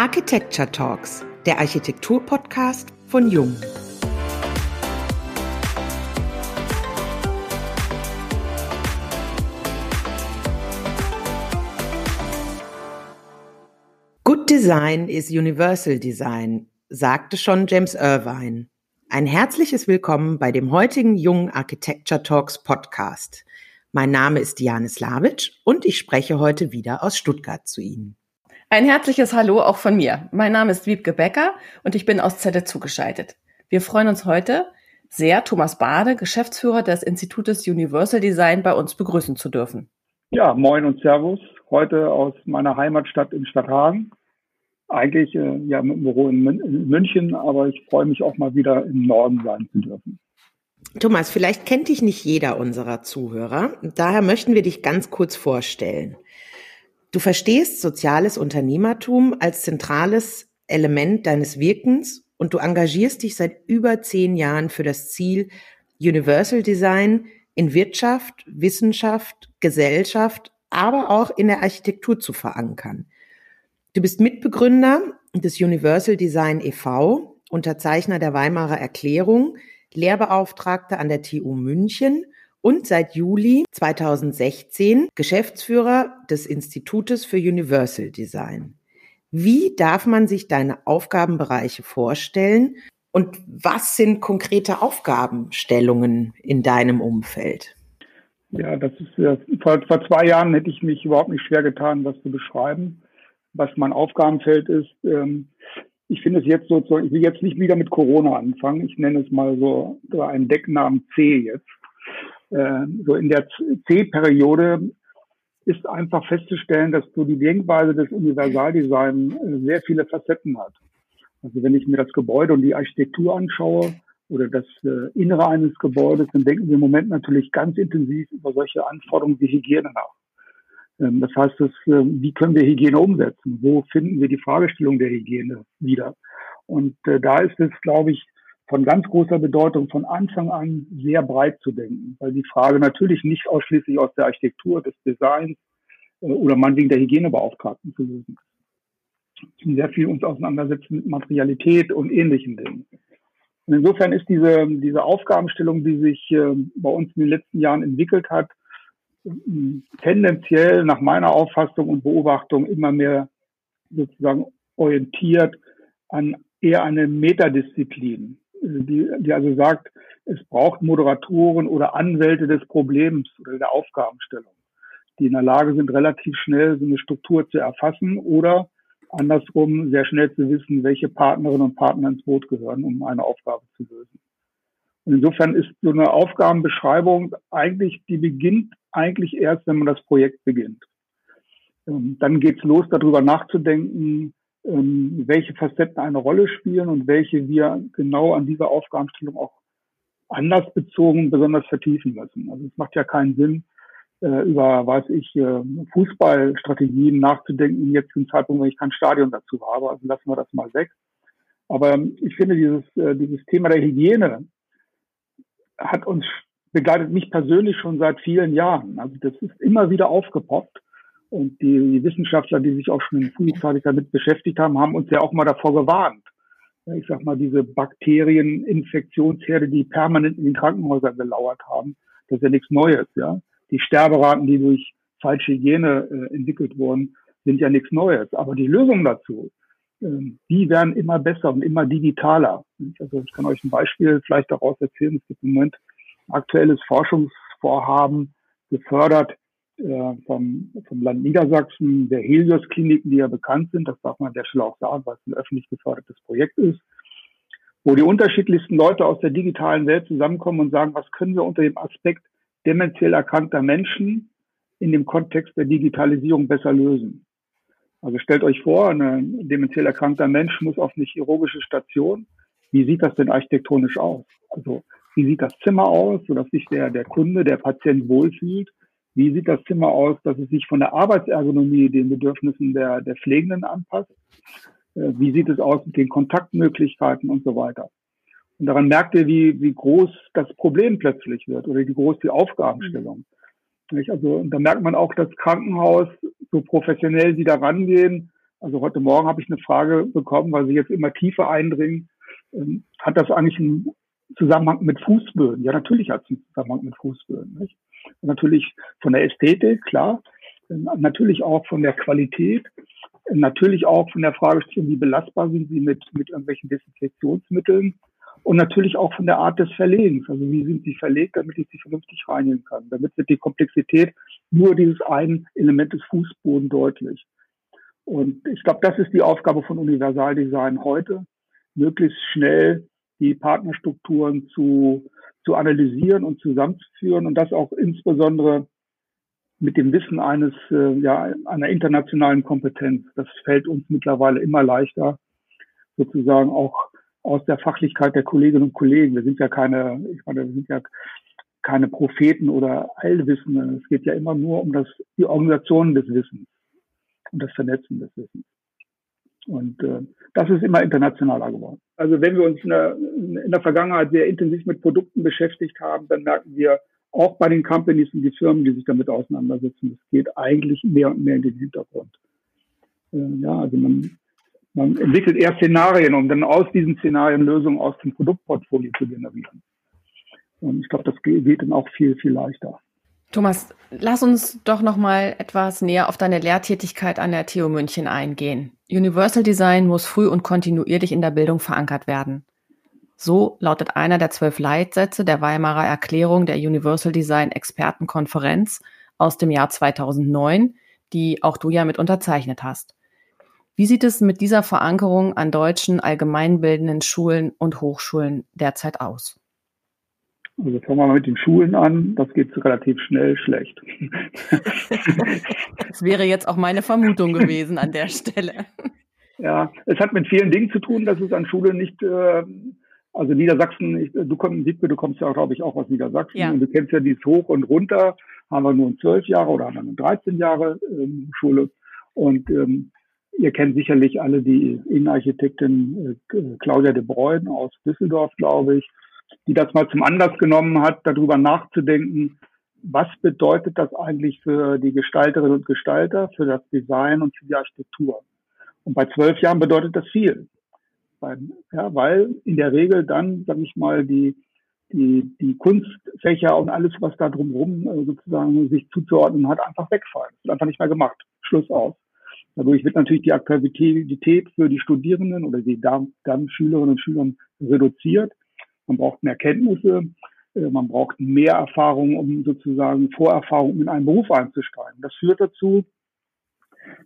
Architecture Talks, der Architektur-Podcast von Jung. Good Design is Universal Design, sagte schon James Irvine. Ein herzliches Willkommen bei dem heutigen Jung Architecture Talks Podcast. Mein Name ist Diane Slavic und ich spreche heute wieder aus Stuttgart zu Ihnen. Ein herzliches Hallo auch von mir. Mein Name ist Wiebke Becker und ich bin aus Zelle zugeschaltet. Wir freuen uns heute sehr, Thomas Bade, Geschäftsführer des Institutes Universal Design, bei uns begrüßen zu dürfen. Ja, moin und Servus. Heute aus meiner Heimatstadt in Stadthagen. Eigentlich äh, ja mit dem Büro in, in München, aber ich freue mich auch mal wieder im Norden sein zu dürfen. Thomas, vielleicht kennt dich nicht jeder unserer Zuhörer. Daher möchten wir dich ganz kurz vorstellen. Du verstehst soziales Unternehmertum als zentrales Element deines Wirkens und du engagierst dich seit über zehn Jahren für das Ziel, Universal Design in Wirtschaft, Wissenschaft, Gesellschaft, aber auch in der Architektur zu verankern. Du bist Mitbegründer des Universal Design e.V., Unterzeichner der Weimarer Erklärung, Lehrbeauftragter an der TU München und seit Juli 2016 Geschäftsführer des Institutes für Universal Design. Wie darf man sich deine Aufgabenbereiche vorstellen und was sind konkrete Aufgabenstellungen in deinem Umfeld? Ja, das ist ja, vor, vor zwei Jahren hätte ich mich überhaupt nicht schwer getan, das zu beschreiben, was mein Aufgabenfeld ist. Ähm, ich finde es jetzt so, ich will jetzt nicht wieder mit Corona anfangen. Ich nenne es mal so einen Decknamen C jetzt äh, so in der C-Periode ist einfach festzustellen, dass so die Denkweise des Universaldesign äh, sehr viele Facetten hat. Also wenn ich mir das Gebäude und die Architektur anschaue oder das äh, Innere eines Gebäudes, dann denken wir im Moment natürlich ganz intensiv über solche Anforderungen wie Hygiene nach. Ähm, das heißt, dass, äh, wie können wir Hygiene umsetzen? Wo finden wir die Fragestellung der Hygiene wieder? Und äh, da ist es, glaube ich, von ganz großer Bedeutung, von Anfang an sehr breit zu denken, weil die Frage natürlich nicht ausschließlich aus der Architektur, des Designs äh, oder meinetwegen der Hygienebeauftragten zu lösen ist. Sehr viel uns auseinandersetzen mit Materialität und ähnlichen Dingen. Und insofern ist diese, diese Aufgabenstellung, die sich äh, bei uns in den letzten Jahren entwickelt hat, tendenziell nach meiner Auffassung und Beobachtung immer mehr sozusagen orientiert an eher eine Metadisziplin die, die also sagt, es braucht Moderatoren oder Anwälte des Problems oder der Aufgabenstellung, die in der Lage sind, relativ schnell so eine Struktur zu erfassen oder andersrum sehr schnell zu wissen, welche Partnerinnen und Partner ins Boot gehören, um eine Aufgabe zu lösen. Und insofern ist so eine Aufgabenbeschreibung eigentlich, die beginnt eigentlich erst, wenn man das Projekt beginnt. Ähm, dann geht's los, darüber nachzudenken, ähm, welche Facetten eine Rolle spielen und welche wir genau an dieser Aufgabenstellung auch anders bezogen besonders vertiefen müssen. Also es macht ja keinen Sinn, äh, über, weiß ich, äh, Fußballstrategien nachzudenken, jetzt zum Zeitpunkt, wenn ich kein Stadion dazu habe. Also lassen wir das mal weg. Aber ich finde, dieses, äh, dieses Thema der Hygiene hat uns begleitet mich persönlich schon seit vielen Jahren. Also das ist immer wieder aufgepoppt. Und die Wissenschaftler, die sich auch schon frühzeitig damit beschäftigt haben, haben uns ja auch mal davor gewarnt. Ich sag mal, diese Bakterieninfektionsherde, die permanent in den Krankenhäusern gelauert haben, das ist ja nichts Neues, ja. Die Sterberaten, die durch falsche Hygiene äh, entwickelt wurden, sind ja nichts Neues. Aber die Lösungen dazu, äh, die werden immer besser und immer digitaler. Also ich kann euch ein Beispiel vielleicht daraus erzählen. Es gibt im Moment aktuelles Forschungsvorhaben gefördert äh, vom, vom Land Niedersachsen, der Helios-Kliniken, die ja bekannt sind, das darf man an der Stelle auch sagen, weil es ein öffentlich gefördertes Projekt ist, wo die unterschiedlichsten Leute aus der digitalen Welt zusammenkommen und sagen, was können wir unter dem Aspekt dementiell erkrankter Menschen in dem Kontext der Digitalisierung besser lösen. Also stellt euch vor, ein dementiell erkrankter Mensch muss auf eine chirurgische Station. Wie sieht das denn architektonisch aus? Also wie sieht das Zimmer aus, sodass sich der, der Kunde, der Patient wohlfühlt? Wie sieht das Zimmer aus, dass es sich von der Arbeitsergonomie den Bedürfnissen der, der Pflegenden anpasst? Äh, wie sieht es aus mit den Kontaktmöglichkeiten und so weiter? Und daran merkt ihr, wie, wie groß das Problem plötzlich wird oder wie groß die Aufgabenstellung. Mhm. Also da merkt man auch, dass Krankenhaus, so professionell sie da rangehen, Also heute Morgen habe ich eine Frage bekommen, weil Sie jetzt immer tiefer eindringen. Ähm, hat das eigentlich einen Zusammenhang mit Fußböden? Ja, natürlich hat es einen Zusammenhang mit Fußböden. Nicht? Natürlich von der Ästhetik, klar. Natürlich auch von der Qualität. Natürlich auch von der Fragestellung, wie belastbar sind sie mit, mit irgendwelchen Desinfektionsmitteln. Und natürlich auch von der Art des Verlegens. Also wie sind sie verlegt, damit ich sie vernünftig reinigen kann. Damit wird die Komplexität nur dieses einen Element des Fußboden deutlich. Und ich glaube, das ist die Aufgabe von Universaldesign heute, möglichst schnell die Partnerstrukturen zu, zu analysieren und zusammenzuführen und das auch insbesondere mit dem Wissen eines, äh, ja, einer internationalen Kompetenz. Das fällt uns mittlerweile immer leichter, sozusagen auch aus der Fachlichkeit der Kolleginnen und Kollegen. Wir sind ja keine, ich meine, wir sind ja keine Propheten oder Allwissenden. Es geht ja immer nur um das, die Organisation des Wissens und das Vernetzen des Wissens. Und äh, das ist immer internationaler geworden. Also wenn wir uns in der, in der Vergangenheit sehr intensiv mit Produkten beschäftigt haben, dann merken wir auch bei den Companies und die Firmen, die sich damit auseinandersetzen, es geht eigentlich mehr und mehr in den Hintergrund. Äh, ja, also man man entwickelt eher Szenarien, um dann aus diesen Szenarien Lösungen aus dem Produktportfolio zu generieren. Und ich glaube, das geht dann auch viel, viel leichter. Thomas, lass uns doch noch mal etwas näher auf deine Lehrtätigkeit an der TU München eingehen. Universal Design muss früh und kontinuierlich in der Bildung verankert werden. So lautet einer der zwölf Leitsätze der Weimarer Erklärung der Universal Design Expertenkonferenz aus dem Jahr 2009, die auch du ja mit unterzeichnet hast. Wie sieht es mit dieser Verankerung an deutschen allgemeinbildenden Schulen und Hochschulen derzeit aus? Also fangen wir mal mit den Schulen an. Das geht relativ schnell schlecht. das wäre jetzt auch meine Vermutung gewesen an der Stelle. Ja, es hat mit vielen Dingen zu tun, dass es an Schulen nicht, äh, also Niedersachsen, ich, du kommst, du kommst ja, glaube ich, auch aus Niedersachsen ja. und du kennst ja dieses Hoch und runter, haben wir nur zwölf Jahre oder haben wir nur 13 Jahre ähm, Schule. Und ähm, Ihr kennt sicherlich alle die Innenarchitektin äh, Claudia de Bruyne aus Düsseldorf, glaube ich, die das mal zum Anlass genommen hat, darüber nachzudenken, was bedeutet das eigentlich für die Gestalterinnen und Gestalter, für das Design und für die Architektur. Und bei zwölf Jahren bedeutet das viel. Ja, weil in der Regel dann, sage ich mal, die, die, die Kunstfächer und alles, was da drumherum äh, sozusagen sich zuzuordnen hat, einfach wegfallen. Das wird einfach nicht mehr gemacht. Schluss aus. Dadurch wird natürlich die Attraktivität für die Studierenden oder die dann Schülerinnen und Schüler reduziert. Man braucht mehr Kenntnisse, äh, man braucht mehr Erfahrung, um sozusagen Vorerfahrung in einen Beruf einzusteigen. Das führt dazu,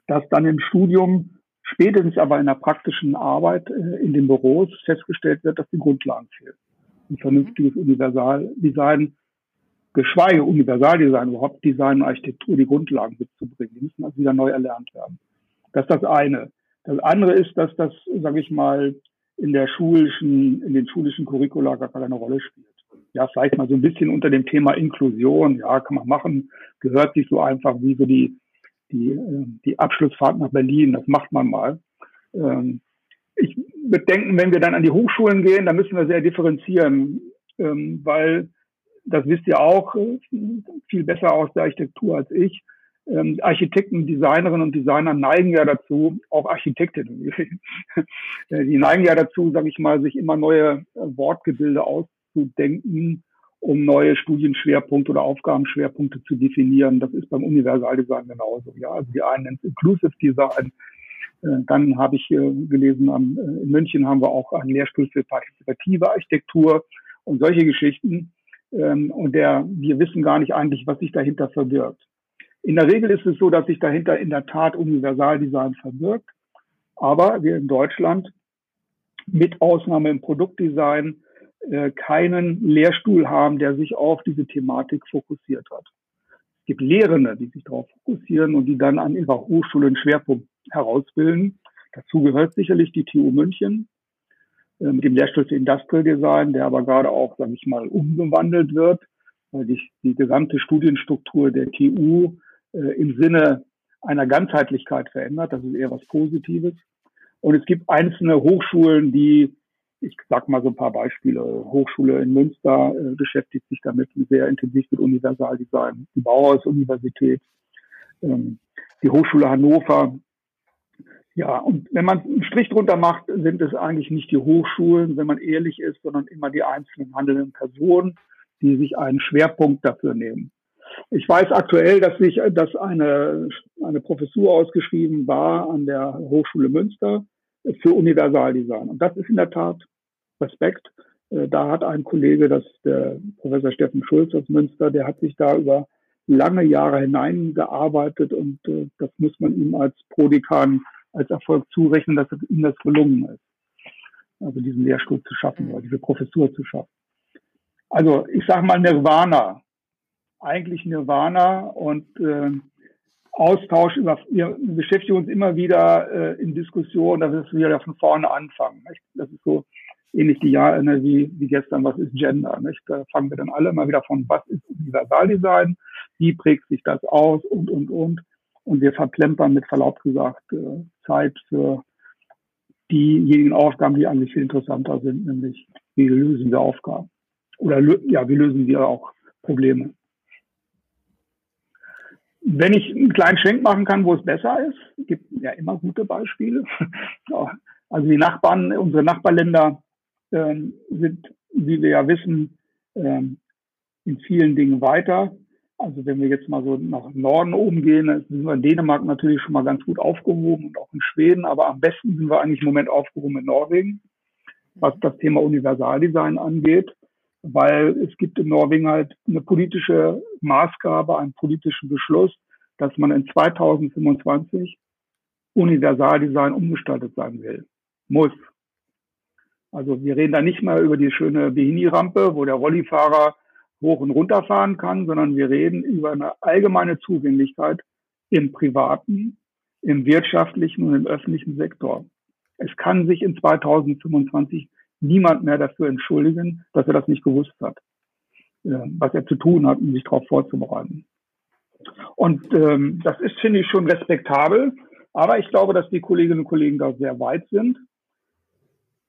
dass dann im Studium, spätestens aber in der praktischen Arbeit äh, in den Büros festgestellt wird, dass die Grundlagen fehlen. Ein vernünftiges Universaldesign, geschweige Universaldesign, überhaupt Design und Architektur, die Grundlagen mitzubringen. Die müssen also wieder neu erlernt werden. Das ist das eine. Das andere ist, dass das, sage ich mal, in der schulischen, in den schulischen Curricula gar keine Rolle spielt. Ja, vielleicht mal so ein bisschen unter dem Thema Inklusion. Ja, kann man machen. Gehört sich so einfach wie so die, die, äh, die Abschlussfahrt nach Berlin. Das macht man mal. Ähm, ich würde denken, wenn wir dann an die Hochschulen gehen, dann müssen wir sehr differenzieren, ähm, weil das wisst ihr auch äh, viel besser aus der Architektur als ich ähm, Architekten, Designerinnen und Designer neigen ja dazu, auch Architektinnen, äh, die neigen ja dazu, sage ich mal, sich immer neue äh, Wortgebilde auszudenken, um neue Studienschwerpunkte oder Aufgabenschwerpunkte zu definieren. Das ist beim Universaldesign genauso. Ja, also die einen nennen es Inclusive Design. Äh, dann habe ich gelesen, in München haben wir auch einen Lehrstuhl für partizipative Architektur und solche Geschichten. Ähm, und der, wir wissen gar nicht eigentlich, was sich dahinter verbirgt. In der Regel ist es so, dass sich dahinter in der Tat Universaldesign verbirgt. Aber wir in Deutschland mit Ausnahme im Produktdesign äh, keinen Lehrstuhl haben, der sich auf diese Thematik fokussiert hat. Es gibt Lehrende, die sich darauf fokussieren und die dann an ihrer Hochschule einen Schwerpunkt herausbilden. Dazu gehört sicherlich die TU München äh, mit dem Lehrstuhl für Industrial Design, der aber gerade auch, sage ich mal, umgewandelt wird, weil die, die gesamte Studienstruktur der TU im Sinne einer Ganzheitlichkeit verändert. Das ist eher was Positives. Und es gibt einzelne Hochschulen, die, ich sag mal so ein paar Beispiele, Hochschule in Münster äh, beschäftigt sich damit sehr intensiv mit Universaldesign, die Bauhaus-Universität, ähm, die Hochschule Hannover Ja, und wenn man einen Strich drunter macht, sind es eigentlich nicht die Hochschulen, wenn man ehrlich ist, sondern immer die einzelnen handelnden Personen, die sich einen Schwerpunkt dafür nehmen. Ich weiß aktuell, dass sich, dass eine, eine Professur ausgeschrieben war an der Hochschule Münster für Universaldesign. Und das ist in der Tat Respekt. Äh, da hat ein Kollege, das der Professor Steffen Schulz aus Münster, der hat sich da über lange Jahre hineingearbeitet und äh, das muss man ihm als Prodekan als Erfolg zurechnen, dass ihm das gelungen ist. Also diesen Lehrstuhl zu schaffen oder diese Professur zu schaffen. Also ich sage mal Nirvana, eigentlich Nirvana und äh, Austausch über, wir beschäftigen uns immer wieder äh, in Diskussionen, dass wir wieder von vorne anfangen. Nicht? Das ist so ähnlich die Jahr ne, wie, wie gestern, was ist Gender? Nicht? Da fangen wir dann alle mal wieder von, was ist Universaldesign, wie prägt sich das aus und, und, und. Und wir verplempern mit Verlaub gesagt äh, Zeit für diejenigen Aufgaben, die eigentlich viel interessanter sind, nämlich wie lösen wir Aufgaben oder ja, wie lösen wir auch Probleme. Wenn ich einen kleinen Schwenk machen kann, wo es besser ist, gibt ja immer gute Beispiele. also die Nachbarn, unsere Nachbarländer ähm, sind, wie wir ja wissen, ähm, in vielen Dingen weiter. Also wenn wir jetzt mal so nach Norden oben gehen, sind wir in Dänemark natürlich schon mal ganz gut aufgehoben und auch in Schweden, aber am besten sind wir eigentlich im Moment aufgehoben in Norwegen, was das Thema Universaldesign angeht, weil es gibt in Norwegen halt eine politische Maßgabe, einen politischen Beschluss, dass man in 2025 Universaldesign umgestaltet sein will. Muss. Also wir reden da nicht mal über die schöne Behini-Rampe, wo der Rollifahrer hoch und runter fahren kann, sondern wir reden über eine allgemeine Zugänglichkeit im privaten, im wirtschaftlichen und im öffentlichen Sektor. Es kann sich in 2025 niemand mehr dafür entschuldigen, dass er das nicht gewusst hat, äh, was er zu tun hat, um sich darauf vorzubereiten. Und ähm, das ist, finde ich, schon respektabel. Aber ich glaube, dass die Kolleginnen und Kollegen da sehr weit sind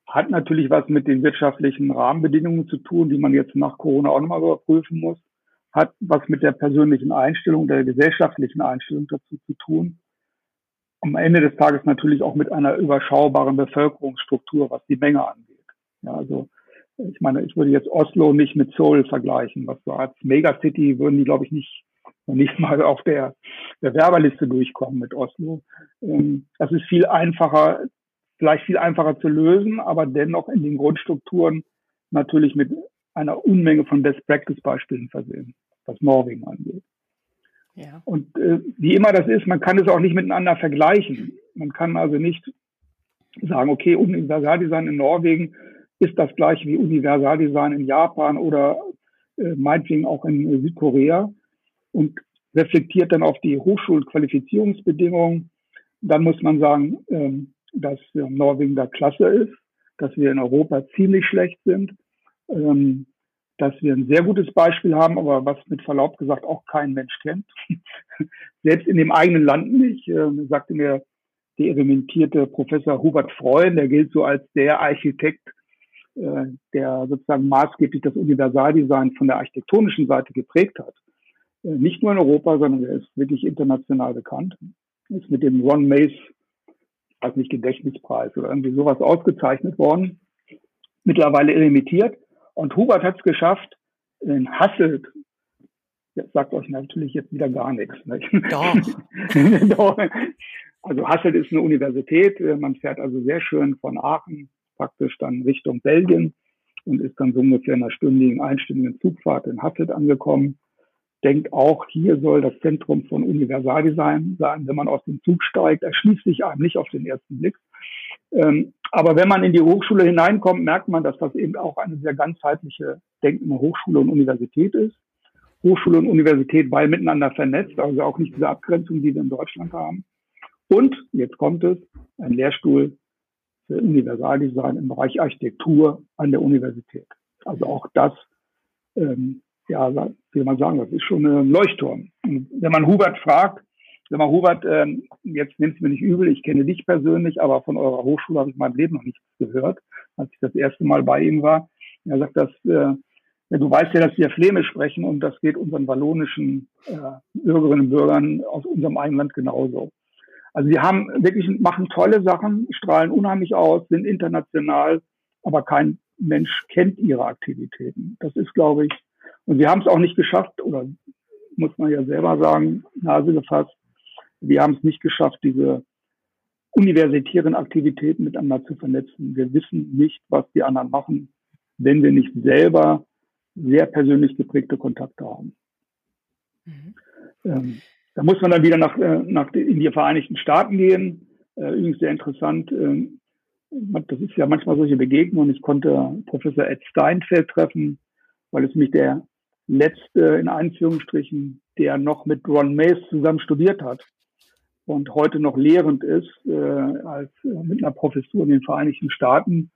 hat natürlich was mit den wirtschaftlichen Rahmenbedingungen zu tun, die man jetzt nach Corona auch nochmal überprüfen muss. Hat was mit der persönlichen Einstellung, der gesellschaftlichen Einstellung dazu zu tun. Am Ende des Tages natürlich auch mit einer überschaubaren Bevölkerungsstruktur, was die Menge angeht. Ja, also ich meine, ich würde jetzt Oslo nicht mit Seoul vergleichen. Was so als Megacity würden die, glaube ich, nicht nicht mal auf der Bewerberliste durchkommen mit Oslo. Ähm, das ist viel einfacher, vielleicht viel einfacher zu lösen, aber dennoch in den Grundstrukturen natürlich mit einer Unmenge von Best-Practice-Beispielen versehen, was Norwegen angeht. Ja. Und äh, wie immer das ist, man kann es auch nicht miteinander vergleichen. Man kann also nicht sagen, okay, Universaldesign in Norwegen ist das gleiche wie Universaldesign in Japan oder äh, meinetwegen auch in Südkorea und reflektiert dann auf die Hochschulqualifizierungsbedingungen. Dann muss man sagen, ähm, dass Norwegen da klasse ist, dass wir in Europa ziemlich schlecht sind, ähm, dass wir ein sehr gutes Beispiel haben, aber was mit Verlaub gesagt auch kein Mensch kennt. Selbst in dem eigenen Land nicht, äh, sagte mir der eminentierte Professor Hubert Freund, der gilt so als der Architekt, äh, der sozusagen maßgeblich das Universaldesign von der architektonischen Seite geprägt hat. Äh, nicht nur in Europa, sondern er ist wirklich international bekannt. Ist mit dem Ron Mace weiß nicht, Gedächtnispreis oder irgendwie sowas ausgezeichnet worden, mittlerweile limitiert. Und Hubert hat es geschafft, in Hasselt, das sagt euch natürlich jetzt wieder gar nichts. Nicht? Doch. also Hasselt ist eine Universität, man fährt also sehr schön von Aachen praktisch dann Richtung Belgien und ist dann so ungefähr in einer stündigen, einstündigen Zugfahrt in Hasselt angekommen denkt auch, hier soll das Zentrum von Universaldesign sein. Wenn man aus dem Zug steigt, erschließt sich einem nicht auf den ersten Blick. Ähm, aber wenn man in die Hochschule hineinkommt, merkt man, dass das eben auch eine sehr ganzheitliche denkende Hochschule und Universität ist. Hochschule und Universität beide miteinander vernetzt, also auch nicht diese Abgrenzung, die wir in Deutschland haben. Und, jetzt kommt es, ein Lehrstuhl für Universaldesign im Bereich Architektur an der Universität. Also auch das ähm, ja, wie man sagen, das ist schon ein Leuchtturm. Und wenn man Hubert fragt, wenn man Hubert, ähm, jetzt nimmst du mir nicht übel, ich kenne dich persönlich, aber von eurer Hochschule habe ich mein Leben noch nichts gehört, als ich das erste Mal bei ihm war. Er sagt, dass äh, ja, du weißt ja, dass wir Flämisch sprechen und das geht unseren wallonischen äh, Bürgerinnen und Bürgern aus unserem eigenen Land genauso. Also sie haben wirklich, machen tolle Sachen, strahlen unheimlich aus, sind international, aber kein Mensch kennt ihre Aktivitäten. Das ist, glaube ich, und sie haben es auch nicht geschafft, oder muss man ja selber sagen, Nase gefasst, wir haben es nicht geschafft, diese universitären Aktivitäten miteinander zu vernetzen. Wir wissen nicht, was die anderen machen, wenn wir nicht selber sehr persönlich geprägte Kontakte haben. Mhm. Ähm, da muss man dann wieder nach, äh, nach in die Vereinigten Staaten gehen. Äh, übrigens sehr interessant. Äh, das ist ja manchmal solche Begegnungen. Ich konnte Professor Ed Steinfeld treffen, weil es mich der letzte, in Anführungsstrichen, der noch mit Ron Mace zusammen studiert hat und heute noch lehrend ist, äh, als mit einer Professur in den Vereinigten Staaten.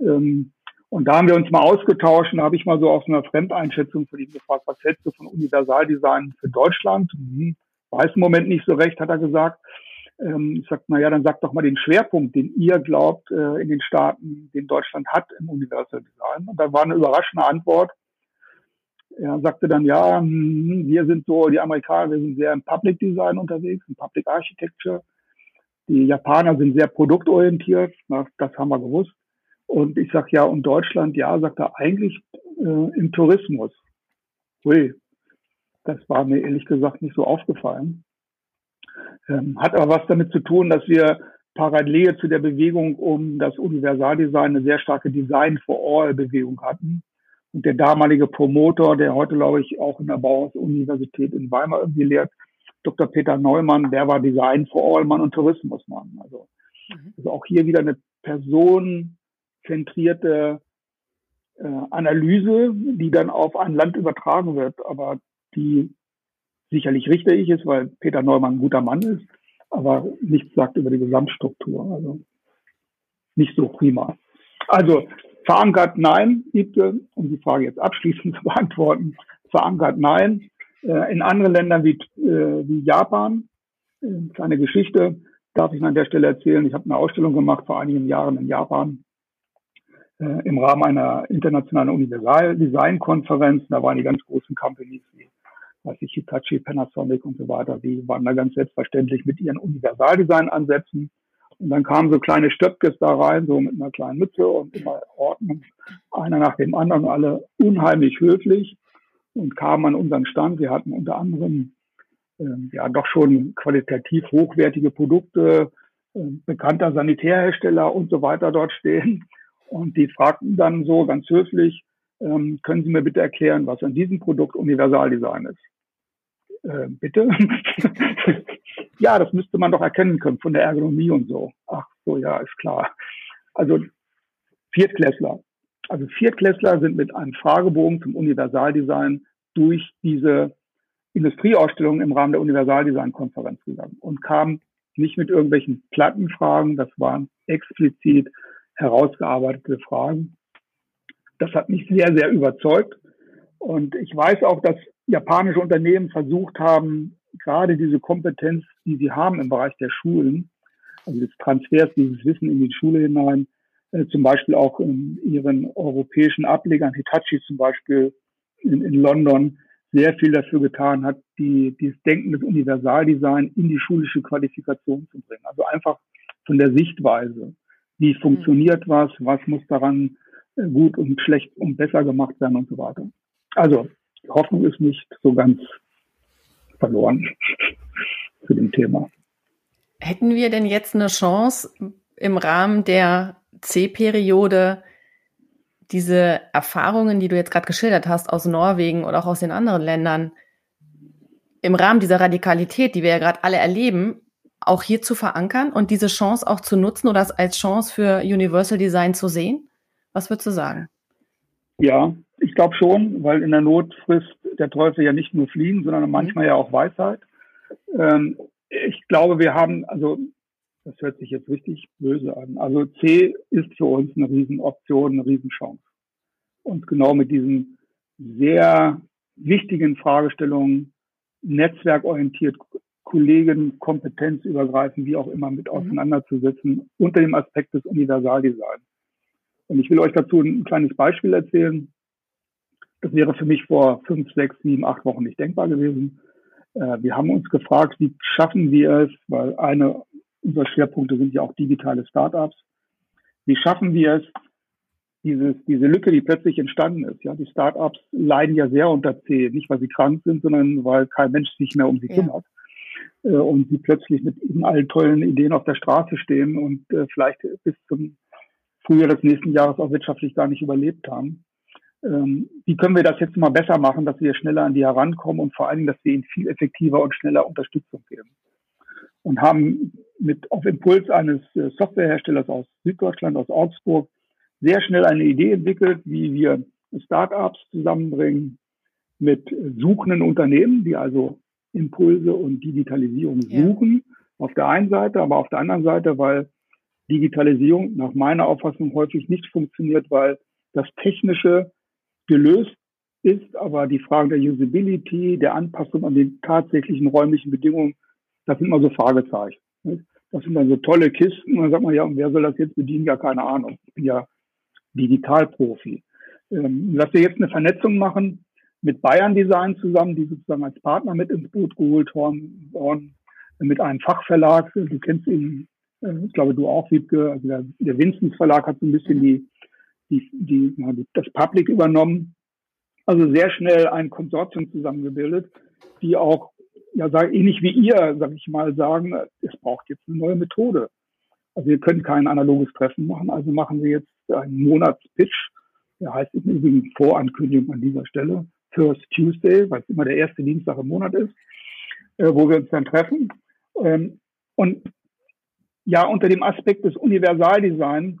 Ähm, und da haben wir uns mal ausgetauscht und da habe ich mal so aus einer Fremdeinschätzung von ihm gefragt, was hältst du von Universaldesign für Deutschland? Hm, weiß im Moment nicht so recht, hat er gesagt. Ähm, ich sagte, na ja, dann sag doch mal den Schwerpunkt, den ihr glaubt äh, in den Staaten, den Deutschland hat im Universal Design. Und da war eine überraschende Antwort. Er sagte dann, ja, hm, wir sind so, die Amerikaner, wir sind sehr im Public Design unterwegs, im Public Architecture. Die Japaner sind sehr produktorientiert, das haben wir gewusst. Und ich sage ja, und Deutschland, ja, sagt er, eigentlich äh, im Tourismus. Ui, das war mir ehrlich gesagt nicht so aufgefallen. Ähm, hat aber was damit zu tun, dass wir parallel zu der Bewegung um das Universaldesign eine sehr starke Design for All Bewegung hatten. Und der damalige Promoter, der heute, glaube ich, auch in der Bauhaus-Universität in Weimar irgendwie lehrt, Dr. Peter Neumann, der war Design for All Mann und Tourismusmann. Also, mhm. also auch hier wieder eine Person, zentrierte äh, Analyse, die dann auf ein Land übertragen wird, aber die sicherlich richtig ist, weil Peter Neumann ein guter Mann ist, aber nichts sagt über die Gesamtstruktur. Also nicht so prima. Also verankert nein, Liebke, um die Frage jetzt abschließend zu beantworten, verankert nein. Äh, in anderen Ländern wie, äh, wie Japan, äh, kleine Geschichte, darf ich an der Stelle erzählen. Ich habe eine Ausstellung gemacht vor einigen Jahren in Japan äh, im Rahmen einer internationalen Universal-Design-Konferenz. Da waren die ganz großen Companies wie weiß ich, Hitachi, Panasonic und so weiter, die waren da ganz selbstverständlich mit ihren Universaldesign-Ansätzen. Und dann kamen so kleine Stöpkes da rein, so mit einer kleinen Mütze und immer Ordnung, einer nach dem anderen, alle unheimlich höflich und kamen an unseren Stand. Wir hatten unter anderem äh, ja doch schon qualitativ hochwertige Produkte, äh, bekannter Sanitärhersteller und so weiter dort stehen. Und die fragten dann so ganz höflich, ähm, können Sie mir bitte erklären, was an diesem Produkt Universaldesign ist? Äh, bitte? ja, das müsste man doch erkennen können von der Ergonomie und so. Ach so, ja, ist klar. Also Viertklässler. Also Viertklässler sind mit einem Fragebogen zum Universaldesign durch diese Industrieausstellung im Rahmen der Universaldesign-Konferenz gegangen und kamen nicht mit irgendwelchen Plattenfragen, das waren explizit herausgearbeitete Fragen. Das hat mich sehr, sehr überzeugt. Und ich weiß auch, dass japanische Unternehmen versucht haben, gerade diese Kompetenz, die sie haben im Bereich der Schulen, also des Transfers dieses Wissen in die Schule hinein, äh, zum Beispiel auch in ihren europäischen Ablegern, Hitachi zum Beispiel in, in London, sehr viel dafür getan hat, die, dieses Denken des Universaldesign in die schulische Qualifikation zu bringen. Also einfach von der Sichtweise. Wie funktioniert was? Was muss daran äh, gut und schlecht und besser gemacht werden und so weiter. Also, die Hoffnung ist nicht so ganz verloren zu dem Thema. Hätten wir denn jetzt eine Chance im Rahmen der C-Periode diese Erfahrungen, die du jetzt gerade geschildert hast aus Norwegen oder auch aus den anderen Ländern, im Rahmen dieser Radikalität, die wir ja gerade alle erleben, auch hier zu verankern und diese Chance auch zu nutzen oder als Chance für Universal Design zu sehen? Was würdest du sagen? Ja, ich glaube schon, weil in der Not frisst der Teufel ja nicht nur Fliegen, sondern mhm. manchmal ja auch Weisheit. Ähm, ich glaube, wir haben, also das hört sich jetzt richtig böse an. Also C ist für uns eine Riesenoption, eine Riesenchance. Und genau mit diesen sehr wichtigen Fragestellungen, netzwerkorientiert Kollegen kompetenzübergreifend, wie auch immer, mit mhm. auseinanderzusetzen, unter dem Aspekt des Universaldesigns. Und ich will euch dazu ein kleines Beispiel erzählen. Das wäre für mich vor fünf, sechs, sieben, acht Wochen nicht denkbar gewesen. Äh, wir haben uns gefragt, wie schaffen wir es, weil eine unserer Schwerpunkte sind ja auch digitale Startups. Wie schaffen wir es, dieses, diese Lücke, die plötzlich entstanden ist. Ja, die Startups leiden ja sehr unter C, nicht weil sie krank sind, sondern weil kein Mensch sich mehr um sie ja. kümmert. Äh, und sie plötzlich mit ihren allen tollen Ideen auf der Straße stehen und äh, vielleicht bis zum Frühjahr des nächsten Jahres auch wirtschaftlich gar nicht überlebt haben. Ähm, wie können wir das jetzt mal besser machen, dass wir schneller an die herankommen und vor allen Dingen, dass wir ihnen viel effektiver und schneller Unterstützung geben? Und haben mit auf Impuls eines äh, Softwareherstellers aus Süddeutschland, aus Augsburg, sehr schnell eine Idee entwickelt, wie wir Startups zusammenbringen mit suchenden Unternehmen, die also Impulse und Digitalisierung suchen. Ja. Auf der einen Seite, aber auf der anderen Seite, weil Digitalisierung nach meiner Auffassung häufig nicht funktioniert, weil das Technische gelöst ist, aber die Fragen der Usability, der Anpassung an die tatsächlichen räumlichen Bedingungen, das sind immer so Fragezeichen. Das sind dann so tolle Kisten und dann sagt man, ja, und wer soll das jetzt bedienen? Ja, keine Ahnung. Ich bin ja Digitalprofi. Ähm, dass wir jetzt eine Vernetzung machen mit Bayern Design zusammen, die sozusagen als Partner mit ins Boot geholt worden, mit einem Fachverlag. Du kennst ihn, äh, ich glaube du auch, Wiebke. Also der, der Vincent Verlag hat so ein bisschen die, die, die, ja, das Public übernommen. Also sehr schnell ein Konsortium zusammengebildet, die auch, ja, sag, ähnlich wie ihr, sag ich mal, sagen, es braucht jetzt eine neue Methode. Also wir können kein analoges Treffen machen, also machen wir jetzt einen Monatspitch. Der heißt im Übrigen Vorankündigung an dieser Stelle. First Tuesday, weil es immer der erste Dienstag im Monat ist, äh, wo wir uns dann treffen. Ähm, und ja, unter dem Aspekt des Universaldesign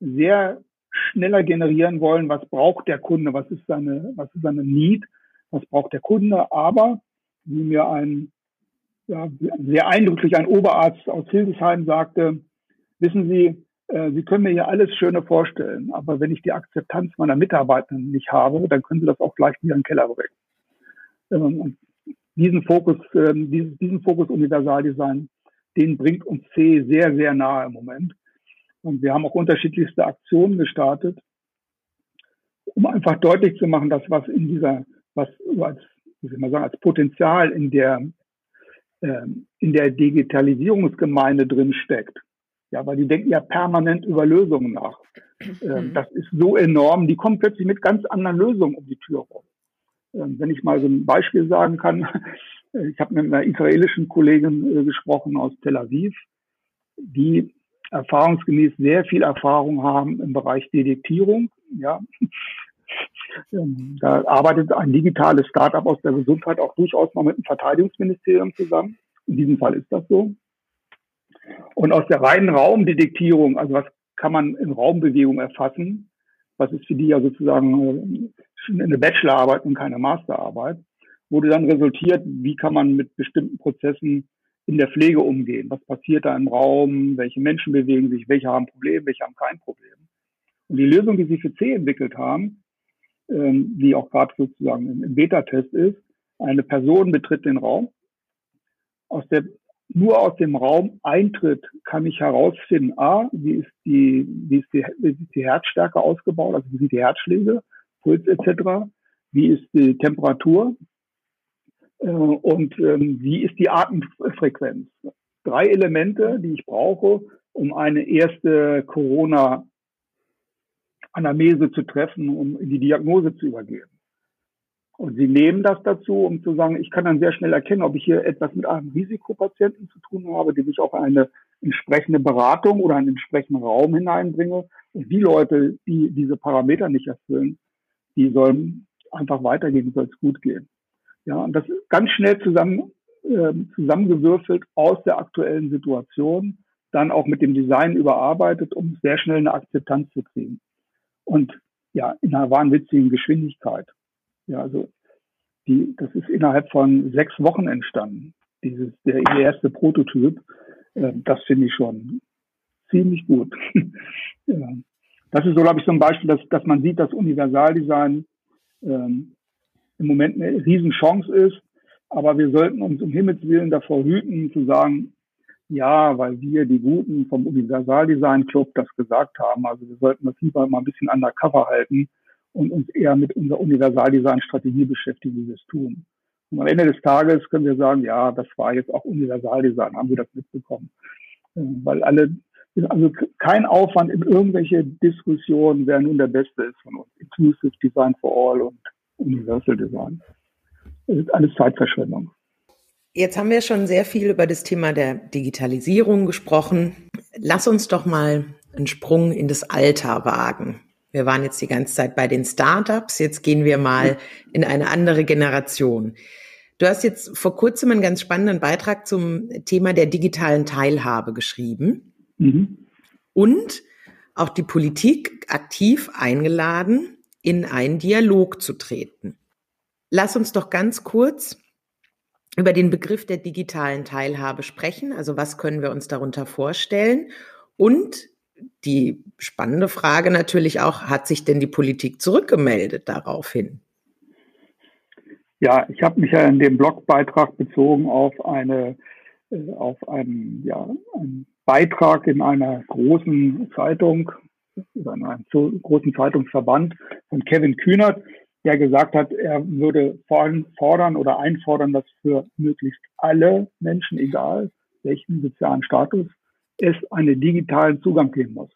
sehr schneller generieren wollen, was braucht der Kunde, was ist seine, was ist seine Need, was braucht der Kunde, aber wie mir ein ja, sehr eindrücklich ein Oberarzt aus Hildesheim sagte, wissen Sie, äh, Sie können mir hier alles Schöne vorstellen, aber wenn ich die Akzeptanz meiner Mitarbeiter nicht habe, dann können Sie das auch gleich wieder in den Keller bringen. Ähm, diesen Fokus, ähm, diesen Fokus Universaldesign, den bringt uns C sehr, sehr nahe im Moment. Und wir haben auch unterschiedlichste Aktionen gestartet, um einfach deutlich zu machen, dass was in dieser, was als, wie soll man sagen, als Potenzial in der, ähm, in der Digitalisierungsgemeinde drin steckt ja, weil die denken ja permanent über Lösungen nach. Ähm, mhm. Das ist so enorm. Die kommen plötzlich mit ganz anderen Lösungen um die Tür rum. Ähm, wenn ich mal so ein Beispiel sagen kann, ich habe mit einer israelischen Kollegin äh, gesprochen aus Tel Aviv, die erfahrungsgemäß sehr viel Erfahrung haben im Bereich Detektierung. Ja. Ähm, da arbeitet ein digitales Startup aus der Gesundheit auch durchaus mal mit dem Verteidigungsministerium zusammen. In diesem Fall ist das so. Und aus der reinen Raumdetektierung, also was kann man in Raumbewegung erfassen, was ist für die ja sozusagen äh, eine Bachelorarbeit und keine Masterarbeit, wurde dann resultiert, wie kann man mit bestimmten Prozessen in der Pflege umgehen? Was passiert da im Raum? Welche Menschen bewegen sich? Welche haben Probleme? Welche haben kein Problem? Und die Lösung, die sie für C entwickelt haben, ähm, die auch gerade sozusagen im Beta-Test ist, eine Person betritt den Raum. Aus der nur aus dem Raum Eintritt kann ich herausfinden, a, wie ist die, wie ist die, wie ist die Herzstärke ausgebaut, also wie sind die Herzschläge, Puls etc., wie ist die Temperatur und ähm, wie ist die Atemfrequenz. Drei Elemente, die ich brauche, um eine erste Corona-Anamnese zu treffen, um in die Diagnose zu übergehen. Und sie nehmen das dazu, um zu sagen, ich kann dann sehr schnell erkennen, ob ich hier etwas mit einem Risikopatienten zu tun habe, dem ich auch eine entsprechende Beratung oder einen entsprechenden Raum hineinbringe. Und die Leute, die diese Parameter nicht erfüllen, die sollen einfach weitergehen, soll es gut gehen. Ja, und das ist ganz schnell zusammen, äh, zusammengewürfelt aus der aktuellen Situation, dann auch mit dem Design überarbeitet, um sehr schnell eine Akzeptanz zu kriegen. Und ja, in einer wahnwitzigen Geschwindigkeit. Ja, also die, das ist innerhalb von sechs Wochen entstanden, dieses, der erste Prototyp. Äh, das finde ich schon ziemlich gut. ja. Das ist so, glaube ich, so ein Beispiel, dass, dass man sieht, dass Universaldesign ähm, im Moment eine Riesenchance ist. Aber wir sollten uns um Himmels Willen davor hüten, zu sagen, ja, weil wir, die Guten vom Universaldesign Club, das gesagt haben. Also wir sollten das lieber mal ein bisschen undercover halten und uns eher mit unserer Universaldesign-Strategie beschäftigen, wie wir es tun. Und am Ende des Tages können wir sagen, ja, das war jetzt auch Universaldesign, haben wir das mitbekommen. Äh, weil alle, also kein Aufwand in irgendwelche Diskussionen, wer nun der Beste ist von uns. Inclusive Design for All und Universal Design. Das ist alles Zeitverschwendung. Jetzt haben wir schon sehr viel über das Thema der Digitalisierung gesprochen. Lass uns doch mal einen Sprung in das Alter wagen. Wir waren jetzt die ganze Zeit bei den Startups, jetzt gehen wir mal in eine andere Generation. Du hast jetzt vor kurzem einen ganz spannenden Beitrag zum Thema der digitalen Teilhabe geschrieben mhm. und auch die Politik aktiv eingeladen, in einen Dialog zu treten. Lass uns doch ganz kurz über den Begriff der digitalen Teilhabe sprechen. Also was können wir uns darunter vorstellen? Und die spannende Frage natürlich auch, hat sich denn die Politik zurückgemeldet daraufhin? Ja, ich habe mich ja in dem Blogbeitrag bezogen auf eine äh, auf einen, ja, einen Beitrag in einer großen Zeitung, in einem großen Zeitungsverband von Kevin Kühnert, der gesagt hat, er würde fordern oder einfordern, dass für möglichst alle Menschen, egal welchen sozialen Status, es einen digitalen Zugang geben muss.